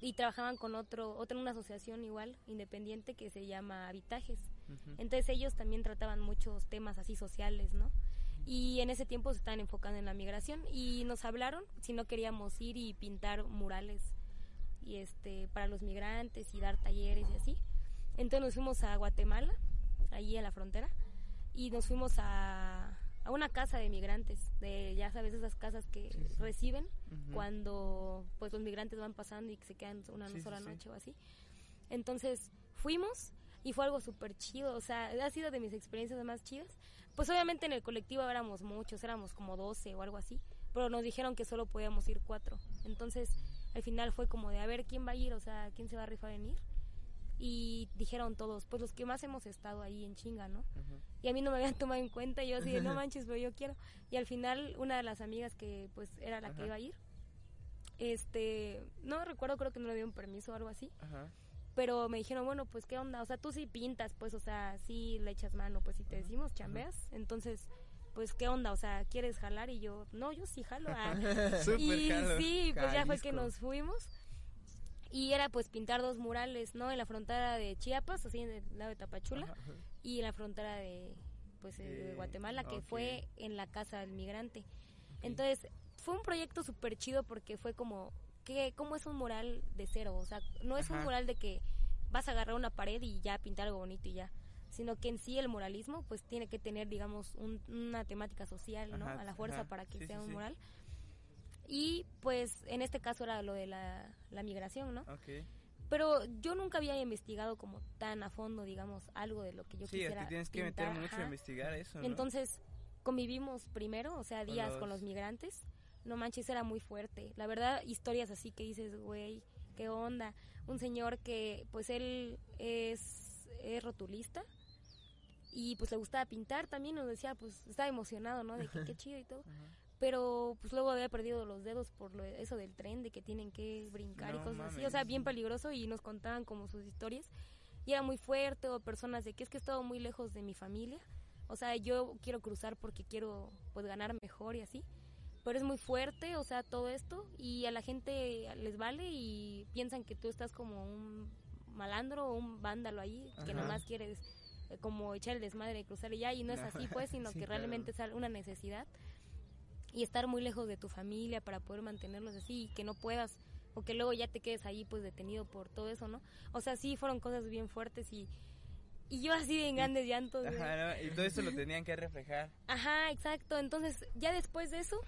y trabajaban con otro, otra una asociación igual, independiente, que se llama Habitajes. Ujú. Entonces ellos también trataban muchos temas así sociales, ¿no? Y en ese tiempo se estaban enfocando en la migración y nos hablaron si no queríamos ir y pintar murales y este para los migrantes y dar talleres y así. Entonces nos fuimos a Guatemala allí a la frontera, y nos fuimos a, a una casa de migrantes, de ya sabes esas casas que reciben Ujú. cuando pues los migrantes van pasando y que se quedan una Sí, sí, sola sí. noche o así. Entonces fuimos y fue algo súper chido, o sea, ha sido de mis experiencias más chidas. Pues obviamente en el colectivo éramos muchos, éramos como 12 o algo así, pero nos dijeron que solo podíamos ir cuatro. Entonces al final fue como de a ver quién va a ir, o sea, quién se va a rifar en ir. Y dijeron todos, pues los que más hemos estado ahí en chinga, ¿no? Y a mí no me habían tomado en cuenta y yo así de no (laughs) manches pero yo quiero y al final una de las amigas que pues era la que iba a ir este no recuerdo creo que no le dieron permiso o algo así Ajá. Pero me dijeron bueno pues qué onda o sea tú sí pintas pues o sea sí le echas mano pues si te decimos chambeas entonces pues qué onda o sea quieres jalar y yo no yo sí jalo ah. (laughs) Y sí pues ya fue que nos fuimos. Y era pues pintar dos murales no en la frontera de Chiapas así en el lado de Tapachula Ajá. y en la frontera de pues eh, de Eh, Guatemala que fue en la casa del migrante. Entonces fue un proyecto súper chido porque fue como que cómo es un mural de cero o sea no es un mural de que vas a agarrar una pared y ya pintar algo bonito y ya sino que en sí el muralismo pues tiene que tener digamos un- una temática social no Ajá, a la fuerza ajá. para que Sí, sea sí, un sí. mural y pues en este caso era lo de la, la migración no Ok. pero yo nunca había investigado como tan a fondo, digamos, algo de lo que yo sí, quisiera tienes que pintar, meter mucho a investigar eso, ¿no? Entonces, convivimos primero, o sea, días con los- los migrantes. No manches, era muy fuerte. La verdad, historias así que dices, güey, qué onda. Un señor que, pues él es, es rotulista y pues le gustaba pintar también, nos decía, pues estaba emocionado, ¿no? De que (laughs) qué chido y todo. Ajá. Pero pues luego había perdido los dedos por lo, eso del tren, de que tienen que brincar y cosas así. O sea, bien peligroso y nos contaban como sus historias. Y era muy fuerte o personas de que es que he estado muy lejos de mi familia. O sea, yo quiero cruzar porque quiero pues ganar mejor y así. Pero es muy fuerte, o sea, todo esto. Y a la gente les vale y piensan que tú estás como un malandro o un vándalo ahí, que Ajá. nomás quieres eh, como echar el desmadre de cruzar y ya. Y no es así pues, sino (laughs) Sí, que claro. realmente es una necesidad y estar muy lejos de tu familia para poder mantenerlos así y que no puedas o que luego ya te quedes ahí pues detenido por todo eso, ¿no? O sea, sí fueron cosas bien fuertes y y yo así en grandes llantos. Ajá, ¿no? Y todo eso lo tenían que reflejar. Ajá, exacto. Entonces, ya después de eso,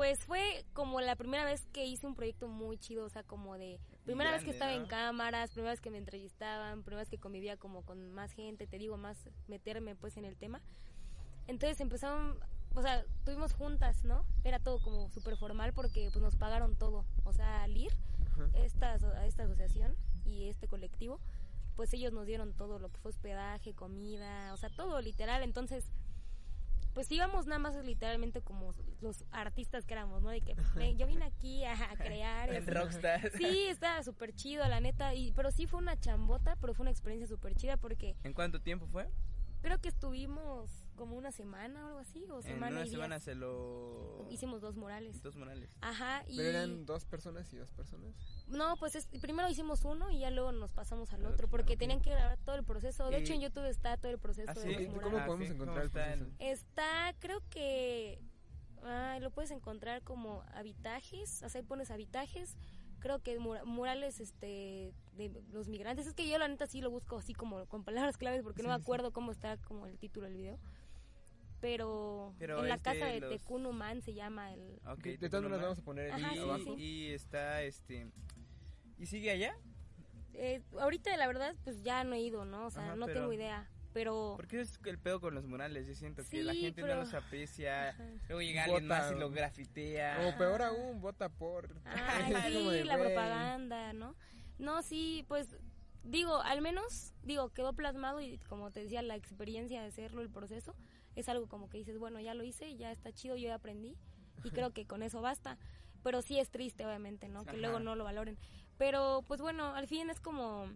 pues fue como la primera vez que hice un proyecto muy chido, o sea, como de primera vez que estaba ¿no? en cámaras, primera vez que me entrevistaban, primera vez que convivía como con más gente, te digo, más meterme pues en el tema. Entonces empezaron, o sea, tuvimos juntas, ¿no? Era todo como súper formal porque pues nos pagaron todo, o sea, al ir esta, aso- a esta asociación y este colectivo, pues ellos nos dieron todo lo que fue hospedaje, comida, o sea, todo literal. Entonces, pues íbamos nada más literalmente como los artistas que éramos, ¿no? De que "Ven, yo vine aquí a, a crear. así. rockstar. Sí, estaba súper chido, la neta. Y, pero sí fue una chambota, pero fue una experiencia súper chida porque ¿En cuánto tiempo fue? Creo que estuvimos como una semana o algo así, o En semana una y semana días. se lo... Hicimos dos murales. Dos morales. Ajá, y... Pero eran dos personas y dos personas. No, pues es- primero hicimos uno y ya luego nos pasamos al otro, otro, porque tenían que grabar todo el proceso. De Y- hecho, en YouTube está todo el proceso ¿Ah, de sí? los ¿Y murales. cómo Ah, podemos encontrar el ¿Cómo está proceso? Está, creo que ay, lo puedes encontrar como habitajes, o sea, ahí pones habitajes, creo que mura- murales este de los migrantes, es que yo la neta sí lo busco así como con palabras claves porque no me acuerdo cómo está como el título del video. Pero, Pero en la casa de de los- se llama el Ok, de todas maneras vamos a poner el Ajá, link sí, abajo. sí. Y está este... ¿Y sigue allá? eh, ahorita la verdad pues ya no he ido, ¿no? O sea, Ajá, no pero- tengo idea, pero Porque es el pedo con los murales. Yo siento que la gente pero- no los aprecia. Ajá. Luego llega alguien más y lo grafitea. O peor aún, vota por. (laughs) Ay, sí, de, la propaganda, ¿no? No, sí, pues digo, al menos, digo, quedó plasmado y como te decía, la experiencia de hacerlo, el proceso, es algo como que dices, bueno, ya lo hice, ya está chido, yo ya aprendí y creo que con eso basta. Pero sí es triste, obviamente, ¿no? Que Ajá. luego no lo valoren. Pero, pues bueno, al fin es como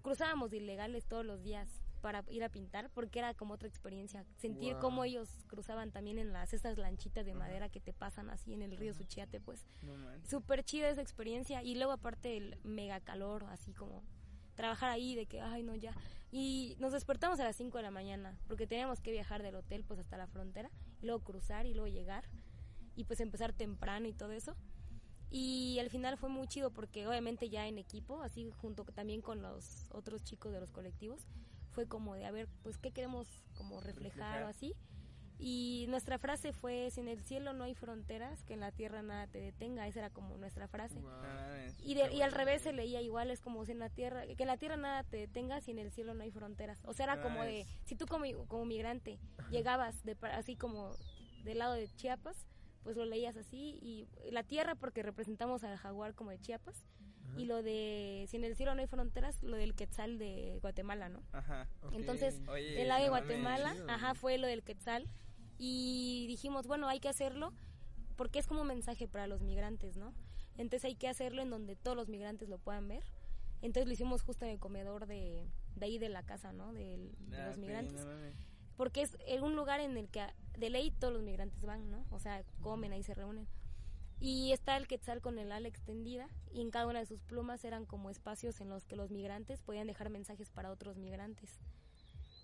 cruzábamos de ilegales todos los días para ir a pintar porque era como otra experiencia sentir Wow. cómo ellos cruzaban también en las estas lanchitas de madera que te pasan así en el río Suchiate pues No súper chida esa experiencia y luego aparte el mega calor, así como trabajar ahí de que, ay no, ya. Y nos despertamos a las 5 de la mañana porque teníamos que viajar del hotel pues hasta la frontera y luego cruzar y luego llegar y pues empezar temprano y todo eso. Y al final fue muy chido porque obviamente ya en equipo, así junto también con los otros chicos de los colectivos, fue como de, a ver, pues, ¿qué queremos como reflejar, Reflejar. o así? Y nuestra frase fue, si en el cielo no hay fronteras, que en la tierra nada te detenga. Esa era como nuestra frase. Wow. Mames, Y, de- y al revés se leía igual, es como si en la tierra, que en la tierra nada te detenga, si en el cielo no hay fronteras. O sea, era como de, si tú como, como migrante llegabas de, así como del lado de Chiapas, pues lo leías así. Y la tierra, porque representamos al jaguar como de Chiapas. Y lo de, si en el cielo no hay fronteras, lo del quetzal de Guatemala, ¿no? Ajá. Ok. Entonces, Oye, el lado de. Guatemala, ajá, fue lo del Quetzal. Y dijimos, bueno, hay que hacerlo porque es como un mensaje para los migrantes, ¿no? Entonces hay que hacerlo en donde todos los migrantes lo puedan ver. Entonces lo hicimos justo en el comedor de, de ahí de la casa, ¿no? Del- De, Ah, los migrantes. no. Porque es en un lugar en el que de ley todos los migrantes van, ¿no? O sea, comen, ahí se reúnen. Y está el quetzal con el ala extendida y en cada una de sus plumas eran como espacios en los que los migrantes podían dejar mensajes para otros migrantes.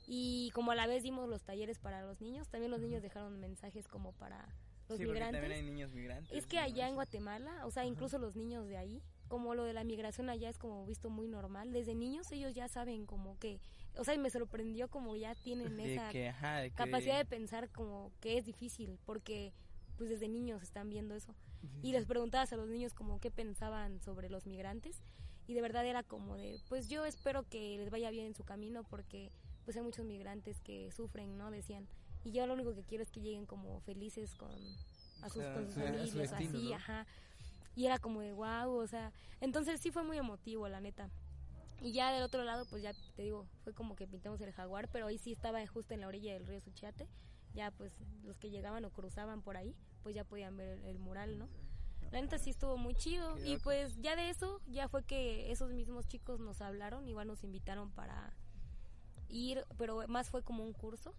Y como a la vez dimos los talleres para los niños, también los niños dejaron mensajes como para los sí, migrantes. también hay niños migrantes. Es que no allá en. Guatemala, o sea, incluso los niños de ahí, como lo de la migración allá es como visto muy normal, desde niños ellos ya saben como que, o sea, y me sorprendió como ya tienen esa que, ajá, de que- capacidad de pensar como que es difícil, porque pues desde niños están viendo eso. Y les preguntabas a los niños como qué pensaban sobre los migrantes y de verdad era como de, pues yo espero que les vaya bien en su camino porque pues hay muchos migrantes que sufren, ¿no? Decían. Y yo lo único que quiero es que lleguen como felices con a sus, sea, con sus su- a su familias, así, ¿no? ajá. Y era como de wow, o sea, entonces sí fue muy emotivo, la neta. Y ya del otro lado, pues ya te digo, fue como que pintamos el jaguar, pero ahí sí estaba justo en la orilla del río Suchiate. Ya pues los que llegaban o cruzaban por ahí, pues ya podían ver el, el mural, ¿no? La neta sí estuvo muy chido. Y pues ya de eso, ya fue que esos mismos chicos nos hablaron, igual nos invitaron para ir, pero más fue como un curso,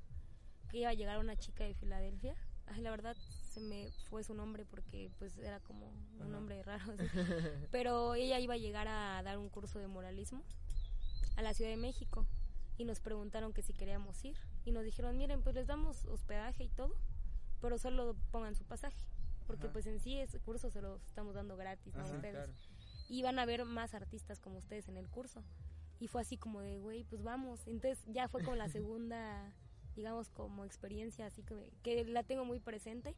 que iba a llegar una chica de Filadelfia. Ay, la verdad se me fue su nombre porque pues era como un Ajá. nombre raro. así. (laughs) Pero ella iba a llegar a dar un curso de moralismo a la Ciudad de México y nos preguntaron que si queríamos ir y nos dijeron, miren, pues les damos hospedaje y todo, pero solo pongan su pasaje, porque Ajá. pues en sí ese curso se lo estamos dando gratis ¿no? a Ajá, ustedes. Claro. Y van a ver más artistas como ustedes en el curso. Y fue así como de, güey, pues vamos. Entonces ya fue como la segunda, (laughs) digamos, como experiencia, así que, que la tengo muy presente.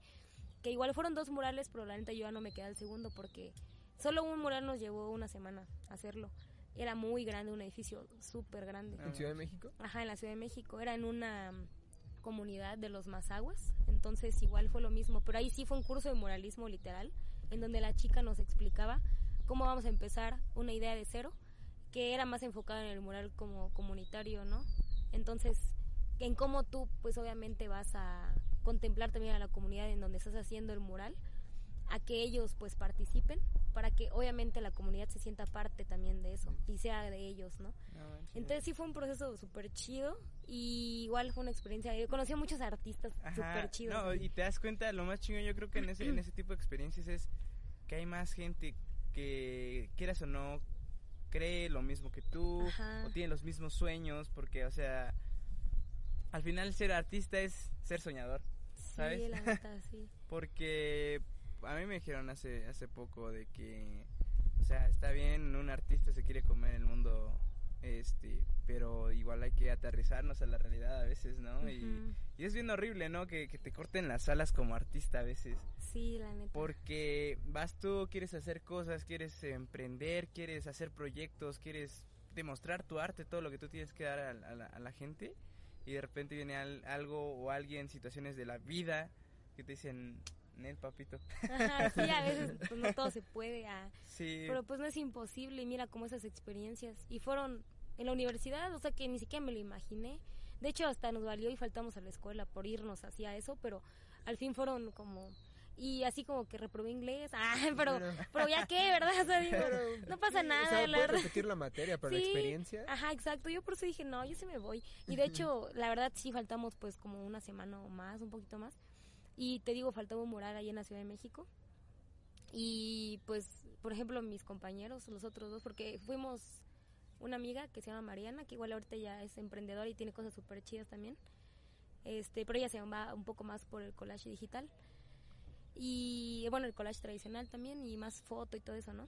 Que igual fueron dos murales, pero la neta yo ya no me quedé al segundo porque solo un mural nos llevó una semana hacerlo. Era muy grande, un edificio súper grande. ¿En Ciudad de México? Ajá, en la Ciudad de México. Era en una mm, comunidad de los mazaguas. Entonces igual fue lo mismo. Pero ahí sí fue un curso de muralismo literal, en donde la chica nos explicaba cómo vamos a empezar una idea de cero, que era más enfocada en el mural como comunitario, ¿no? Entonces, en cómo tú, pues obviamente vas a contemplar también a la comunidad en donde estás haciendo el mural, a que ellos pues participen, para que obviamente la comunidad se sienta parte también de eso y sea de ellos, ¿no? No manches. Entonces sí fue un proceso súper chido y igual fue una experiencia. Yo conocí a muchos artistas súper chidos. No, y te das cuenta, lo más chingón yo creo que en ese, en ese tipo de experiencias es que hay más gente que, quieras o no, cree lo mismo que tú Ajá. o tiene los mismos sueños, porque, o sea, al final ser artista es ser soñador, ¿sabes? Sí, la neta, sí. (laughs) Porque a mí me dijeron hace, hace poco de que, o sea, está bien, un artista se quiere comer el mundo, este, pero igual hay que aterrizarnos a la realidad a veces, ¿no? y, es bien horrible, ¿no? Que, que te corten las alas como artista a veces. Sí, la neta. Porque vas tú, quieres hacer cosas, quieres emprender, quieres hacer proyectos, quieres demostrar tu arte, todo lo que tú tienes que dar a, a la, a la gente. Y de repente viene al- algo o alguien, situaciones de la vida, que te dicen, Nel, papito. Ajá, sí, a veces pues, no todo se puede. ah, Sí, Pero pues no es imposible. Y mira cómo esas experiencias. Y fueron en la universidad, o sea que ni siquiera me lo imaginé. De hecho, hasta nos valió y faltamos a la escuela por irnos hacia eso, pero al fin fueron como... Y así como que reprobé inglés. (laughs) Ah, pero, Bueno. pero ya qué, ¿verdad? O sea, digo, no pasa nada, O sea, la verdad. repetir la materia, pero la Sí, experiencia... Ajá, exacto. Yo por eso dije, no, yo sí me voy. Y de hecho, la verdad sí faltamos pues como una semana o más, un poquito más. Y te digo, faltaba un mural ahí en la Ciudad de México. Y pues, por ejemplo, mis compañeros, los otros dos, porque fuimos una amiga que se llama Mariana, que igual ahorita ya es emprendedora y tiene cosas súper chidas también. Este, pero ella se va un poco más por el collage digital. Y bueno, el collage tradicional también y más foto y todo eso, ¿no?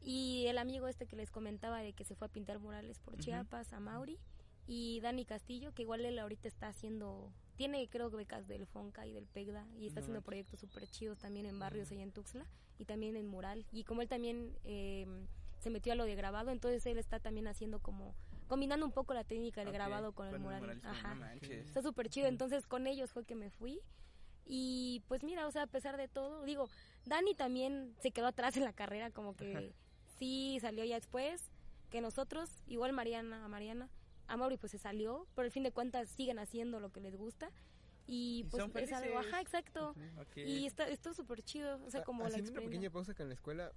Y el amigo este que les comentaba de que se fue a pintar murales por. Chiapas, a Mauri, y Dani Castillo, que igual él ahorita está haciendo, tiene creo que becas del FONCA y del PEGDA y está No haciendo proyectos súper chidos también en barrios allá en Tuxtla y también en mural. Y como él también eh, se metió a lo de grabado, entonces él está también haciendo como, combinando un poco la técnica del Ok, grabado con, el mural. Ajá. no. Está súper chido, entonces con ellos fue que me fui. Y pues mira, o sea, a pesar de todo, digo, Dani también se quedó atrás en la carrera, como que sí salió ya después que nosotros, igual Mariana, Mariana, a Mauri pues se salió, pero al fin de cuentas siguen haciendo lo que les gusta. Y, Y pues es algo, ajá, exacto. Y está, estuvo súper chido, o sea, como la haciendo una pequeña pausa que en la escuela,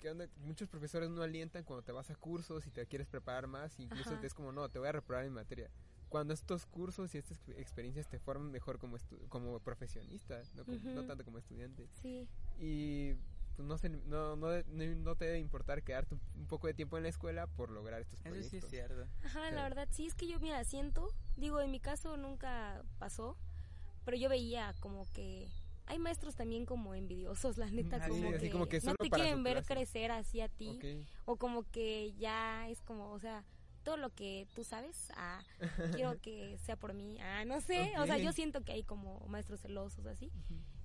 ¿qué onda? Muchos profesores no alientan cuando te vas a cursos y te quieres preparar más, incluso Ajá. te es como, no, te voy a reprobar en materia. Cuando estos cursos y estas ex- experiencias te forman mejor como, como profesionista, no, como- no tanto como estudiante. Sí, Y pues, no, se, no, no, no, no te debe importar quedarte un- un poco de tiempo en la escuela por lograr estos Eso proyectos. sí es cierto. Ajá, Sí. la verdad, sí, es que yo, mira, siento, digo, en mi caso nunca pasó, pero yo veía como que hay maestros también como envidiosos, la neta, (laughs) Ah, como, así que como que no te quieren ver clase. crecer así a ti, o como que ya es como, o sea, todo lo que tú sabes, ah, quiero (laughs) que sea por mí, ah, no sé, o sea, yo siento que hay como maestros celosos así,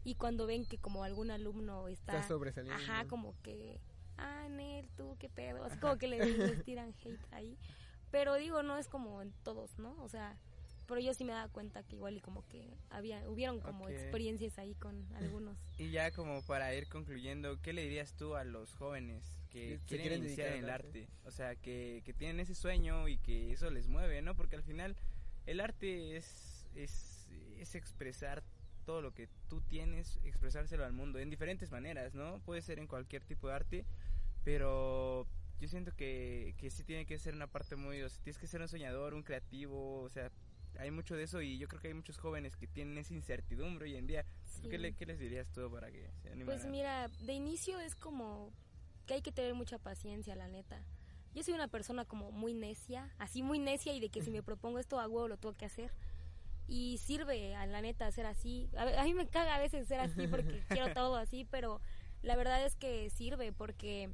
y cuando ven que como algún alumno está, Está sobresaliendo. ajá, como que, ah, Nel, tú, qué pedo, así como que le, les (laughs) tiran hate ahí, pero digo, no es como en todos, ¿no? O sea, pero yo sí me daba cuenta que igual y como que había, hubieron como experiencias ahí con algunos. Y ya como para ir concluyendo, ¿qué le dirías tú a los jóvenes que quieren, quieren iniciar en el al arte? O sea, que, que tienen ese sueño y que eso les mueve, ¿no? Porque al final el arte es, es, es expresar todo lo que tú tienes, expresárselo al mundo en diferentes maneras, ¿no? Puede ser en cualquier tipo de arte, pero yo siento que, que sí tiene que ser una parte muy, o sea, tienes que ser un soñador, un creativo, o sea, hay mucho de eso y yo creo que hay muchos jóvenes que tienen esa incertidumbre hoy en día. Sí. ¿Qué, le- qué les dirías tú para que se animaran? Pues mira, de inicio es como que hay que tener mucha paciencia, la neta. Yo soy una persona como muy necia, así muy necia y de que si me (laughs) propongo esto huevo lo tengo que hacer. Y sirve a la neta ser así. A, a mí me caga a veces ser así porque (laughs) quiero todo así, pero la verdad es que sirve porque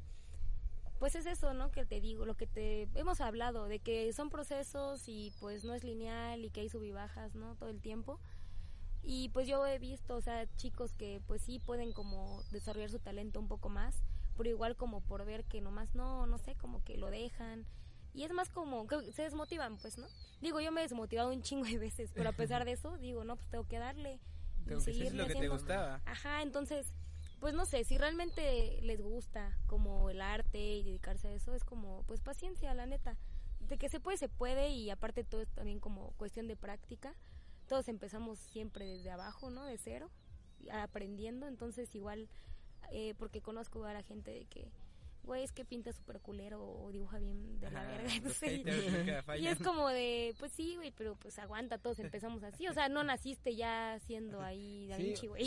pues es eso, ¿no? Que te digo, lo que te hemos hablado de que son procesos y pues no es lineal y que hay sub y bajas, ¿no? Todo el tiempo. Y pues yo he visto, o sea, chicos que pues sí pueden como desarrollar su talento un poco más, pero igual como por ver que nomás no, no sé, como que lo dejan. Y es más como que se desmotivan, pues, ¿no? Digo, yo me he desmotivado un chingo de veces, pero a pesar de eso, digo, no, pues tengo que darle Tengo y que es lo que te haciendo. gustaba. Ajá, entonces, pues no sé, si realmente les gusta como el arte y dedicarse a eso, es como, pues paciencia, la neta. De que se puede, se puede y aparte todo es también como cuestión de práctica. Todos empezamos siempre desde abajo, ¿no? De cero, aprendiendo, entonces igual, eh, porque conozco a la gente de que, güey, es que pinta súper culero o dibuja bien de la verga, (laughs) no los sé, y- y es como de, pues sí, güey, pero pues aguanta, todos (laughs) empezamos así. O sea, no naciste ya siendo ahí Da. Vinci, güey.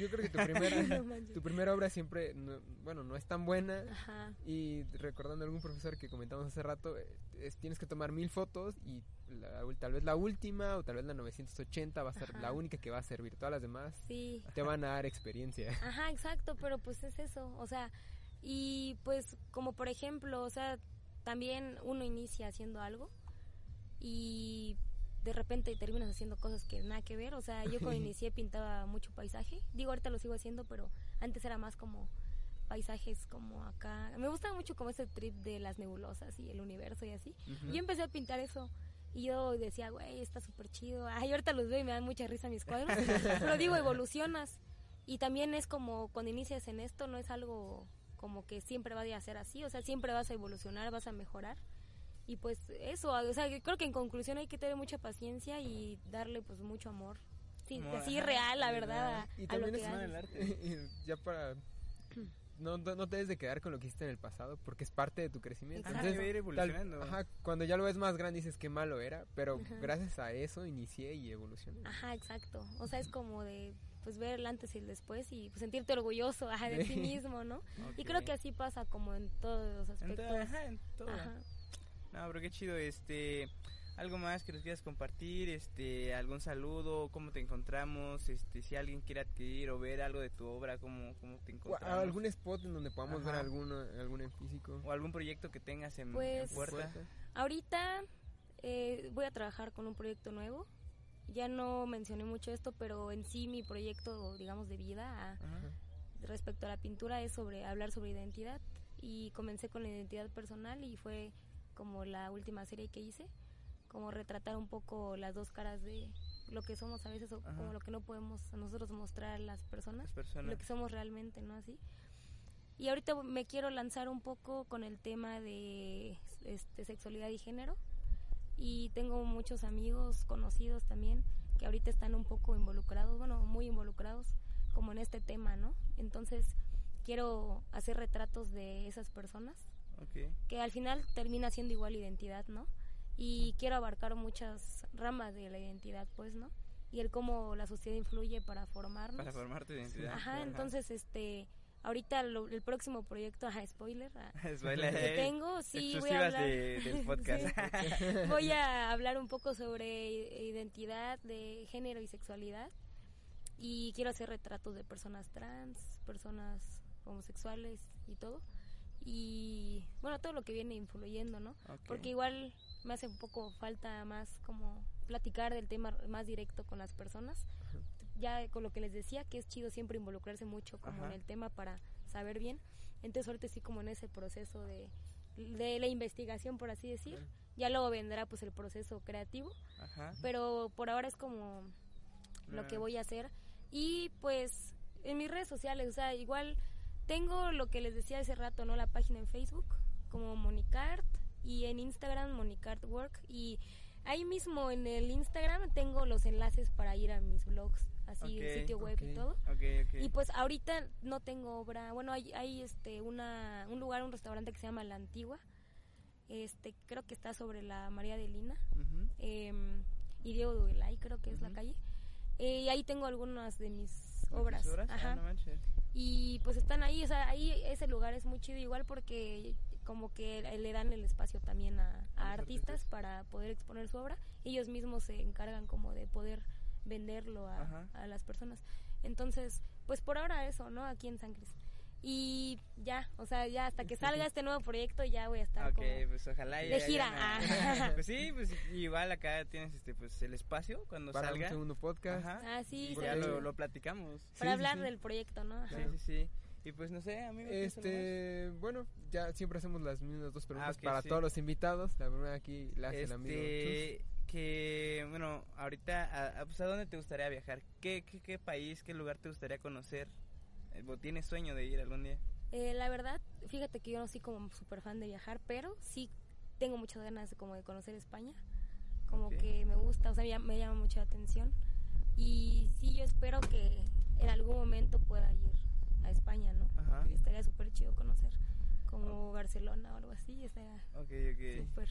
Yo creo que tu primera, (laughs) No tu primera obra siempre, no- bueno, no es tan buena. Ajá. Y recordando a algún profesor que comentamos hace rato, eh, es- tienes que tomar mil fotos y la tal vez la última o tal vez la 980 va a ser Ajá. la única que va a servir. Todas las demás Sí. te van a dar experiencia. Ajá, exacto, pero pues es eso. O sea, y pues como por ejemplo, o sea, también uno inicia haciendo algo y de repente terminas haciendo cosas que nada que ver. O sea, yo cuando (laughs) inicié pintaba mucho paisaje. Digo, ahorita lo sigo haciendo, pero antes era más como paisajes como acá. Me gustaba mucho como ese trip de las nebulosas y el universo y así. Yo empecé a pintar eso. Y yo decía, güey, está súper chido. Ay, ahorita los veo y me dan mucha risa mis cuadros. (laughs) Pero digo, evolucionas. Y también es como cuando inicias en esto, no es algo como que siempre vaya a ser así. O sea, siempre vas a evolucionar, vas a mejorar. Y pues eso, o sea, que creo que en conclusión hay que tener mucha paciencia y darle pues mucho amor. Sí, Amor, así ajá, real, la verdad, Y a, a lo también que es No, el arte. (laughs) y ya para... No, no no te debes de quedar con lo que hiciste en el pasado porque es parte de tu crecimiento. Ajá, debe ir tal- evolucionando. ajá, cuando ya lo ves más grande dices qué malo era, pero Ajá. gracias a eso inicié y evolucioné. Ajá, exacto. O sea, es como de pues ver el antes y el después y pues, sentirte orgulloso ajá, de ti mismo, ¿no? Y creo que así pasa como en todos los En aspectos. todo, ajá, en todo. Ajá. No, pero qué chido, este, algo más que nos quieras compartir, este, algún saludo, cómo te encontramos, este, si alguien quiere adquirir o ver algo de tu obra, cómo, cómo te O encontramos. algún spot en donde podamos ver alguno, alguno en físico. o algún proyecto que tengas en, en Pues- puerta. Ahorita Eh, voy a trabajar con un proyecto nuevo. Ya no mencioné mucho esto, pero en sí mi proyecto, digamos, de vida a- Ajá. respecto a la pintura es sobre hablar sobre identidad y comencé con la identidad personal y fue como la última serie que hice, como retratar un poco las dos caras de lo que somos a veces o Ajá. como lo que no podemos nosotros mostrar a las personas, Las personas. lo que somos realmente, ¿no? Así. Y ahorita me quiero lanzar un poco con el tema de este, sexualidad y género. Y tengo muchos amigos conocidos también que ahorita están un poco involucrados, bueno, muy involucrados como en este tema, ¿no? Entonces quiero hacer retratos de esas personas Ok. que al final termina siendo igual identidad, ¿no? Y quiero abarcar muchas ramas de la identidad, pues, ¿no? Y el cómo la sociedad influye para formarnos. Para formar tu identidad. Ajá, entonces, este, ahorita lo- el próximo proyecto, ajá, spoiler, ah, (laughs) Es baile. que tengo, sí, voy a hablar, de- del (laughs) podcast. Sí. (laughs) voy a hablar un poco sobre identidad de género y sexualidad y quiero hacer retratos de personas trans, personas homosexuales y todo y bueno todo lo que viene influyendo, ¿no? Porque igual me hace un poco falta más como platicar del tema más directo con las personas. Ya con lo que les decía, que es chido siempre involucrarse mucho como Ajá. en el tema para saber bien. Entonces ahorita sí como en ese proceso de, de la investigación, por así decir. Ya luego vendrá pues el proceso creativo, Ajá. pero por ahora es como lo que voy a hacer. Y pues en mis redes sociales, o sea, igual tengo lo que les decía hace rato, ¿no? La página en Facebook como Monicart y en Instagram Monicart Work y ahí mismo en el Instagram tengo los enlaces para ir a mis blogs, así el sitio web y todo. Y pues ahorita no tengo obra, bueno, hay, hay este una un lugar, un restaurante que se llama La Antigua. Este, creo que está sobre la María de Lina eh, y Diego Duelay, creo que es la calle. Eh, y ahí tengo algunas de mis ¿Tus obras. obras? Ah, Ajá. no. Y pues están ahí, o sea, ahí ese lugar es muy chido igual porque como que le dan el espacio también a, artistas para poder exponer su obra. Ellos mismos se encargan como de poder venderlo a, las personas. Entonces, pues por ahora eso, ¿no? Aquí en San Cris. Y ya, o sea, ya hasta que salga este nuevo proyecto ya voy a estar Ok, como... pues ojalá de gira, ah. (laughs) Pues sí, (laughs) pues igual acá tienes este pues el espacio cuando Para un salga. segundo podcast. Ajá. Ah, sí, ya lo, lo platicamos. Para sí, hablar sí. del proyecto, ¿no? Ajá. Sí, sí, sí. Y pues no sé, a mí me Este, bueno, ya siempre hacemos las mismas dos preguntas ok, para sí. todos los invitados. La primera aquí la hace el amigo Chus. Este, que, bueno, ahorita, a, a- pues, ¿a dónde te gustaría viajar? ¿Qué, qué, qué país, qué lugar te gustaría conocer? Eh, ¿O ¿Tienes sueño de ir algún día? Eh, la verdad, fíjate que yo no soy como súper fan de viajar, pero sí tengo muchas ganas de, como de conocer España. Como que me gusta, o sea, ya- me llama mucho la atención. Y sí, yo espero que en algún momento pueda ir a España, ¿no? Ajá. Estaría súper chido conocer, como Barcelona o algo así, estaría Ok, ok. súper.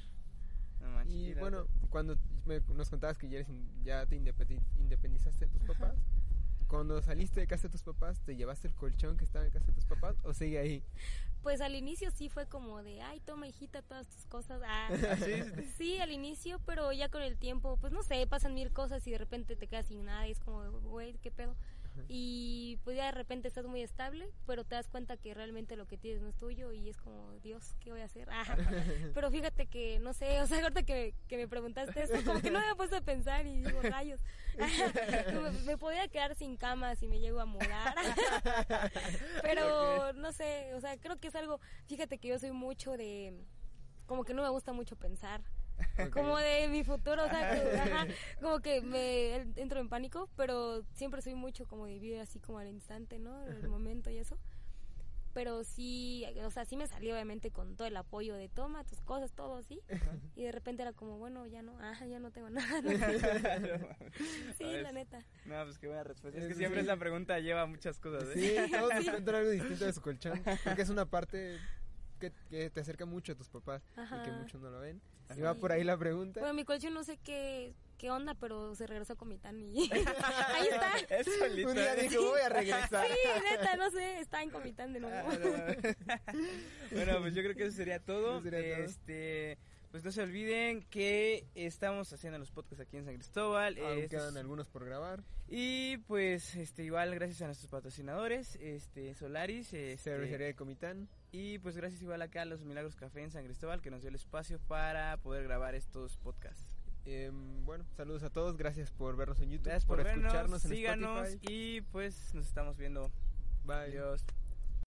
No Y bueno, cuando me- nos contabas que ya, eres ya te independi- independizaste de tus papás, cuando saliste de casa de tus papás, ¿te llevaste el colchón que estaba en casa de tus papás o sigue ahí? Pues al inicio sí fue como de, ay, toma hijita todas tus cosas. Ah, (laughs) ¿Ah, sí? Sí, al inicio, pero ya con el tiempo, pues no sé, pasan mil cosas y de repente te quedas sin nada y es como, güey, ¿qué pedo? Y pues ya de repente estás muy estable, pero te das cuenta que realmente lo que tienes no es tuyo y es como, Dios, ¿qué voy a hacer? Ajá. (laughs) Pero fíjate que, no sé, o sea, ahorita que, que me preguntaste esto, como que no me había puesto a pensar y digo, rayos. (laughs) me, me podría quedar sin cama si me llego a mudar. (laughs) Pero no sé, o sea, creo que es algo, fíjate que yo soy mucho de, como que no me gusta mucho pensar. Como de mi futuro, o sea, (laughs) que, ajá, como que me entro en pánico, pero siempre soy mucho como de vivir así como al instante, ¿no? El momento y eso. Pero sí, o sea, sí me salió obviamente con todo el apoyo de toma tus cosas, todo así. Y de repente era como, bueno, ya no, ah, ya no tengo (laughs) nada. (laughs) sí, A ver, la neta. No, pues qué buena respuesta. Es Sí, que sí, siempre sí. esa pregunta lleva muchas cosas, ¿eh? Sí, todos nos cuentan algo distinto de su colchón, porque es una parte que, que te acerca mucho a tus papás y que Ajá. muchos no lo ven. Sí. Va por ahí la pregunta. Bueno, mi colchón no sé qué, qué onda, pero se regresó a Comitán y (laughs) ahí está. (laughs) Es solito. Un día dijo, voy a regresar. Sí, neta, no sé, está en Comitán de nuevo. Ah, no. (laughs) bueno, pues yo creo que eso sería todo. Eso sería todo. Este, pues no se olviden que estamos haciendo los podcasts aquí en San Cristóbal. Aún Estos- quedan algunos por grabar. y pues este igual gracias a nuestros patrocinadores, este Solaris, este, Cervecería de Comitán. Y pues gracias igual acá a los Milagros Café en San Cristóbal que nos dio el espacio para poder grabar estos podcasts. Em, bueno, saludos a todos. Gracias por vernos en YouTube. Gracias por, vernos, escucharnos en síganos Spotify. y pues nos estamos viendo. Bye. Adiós.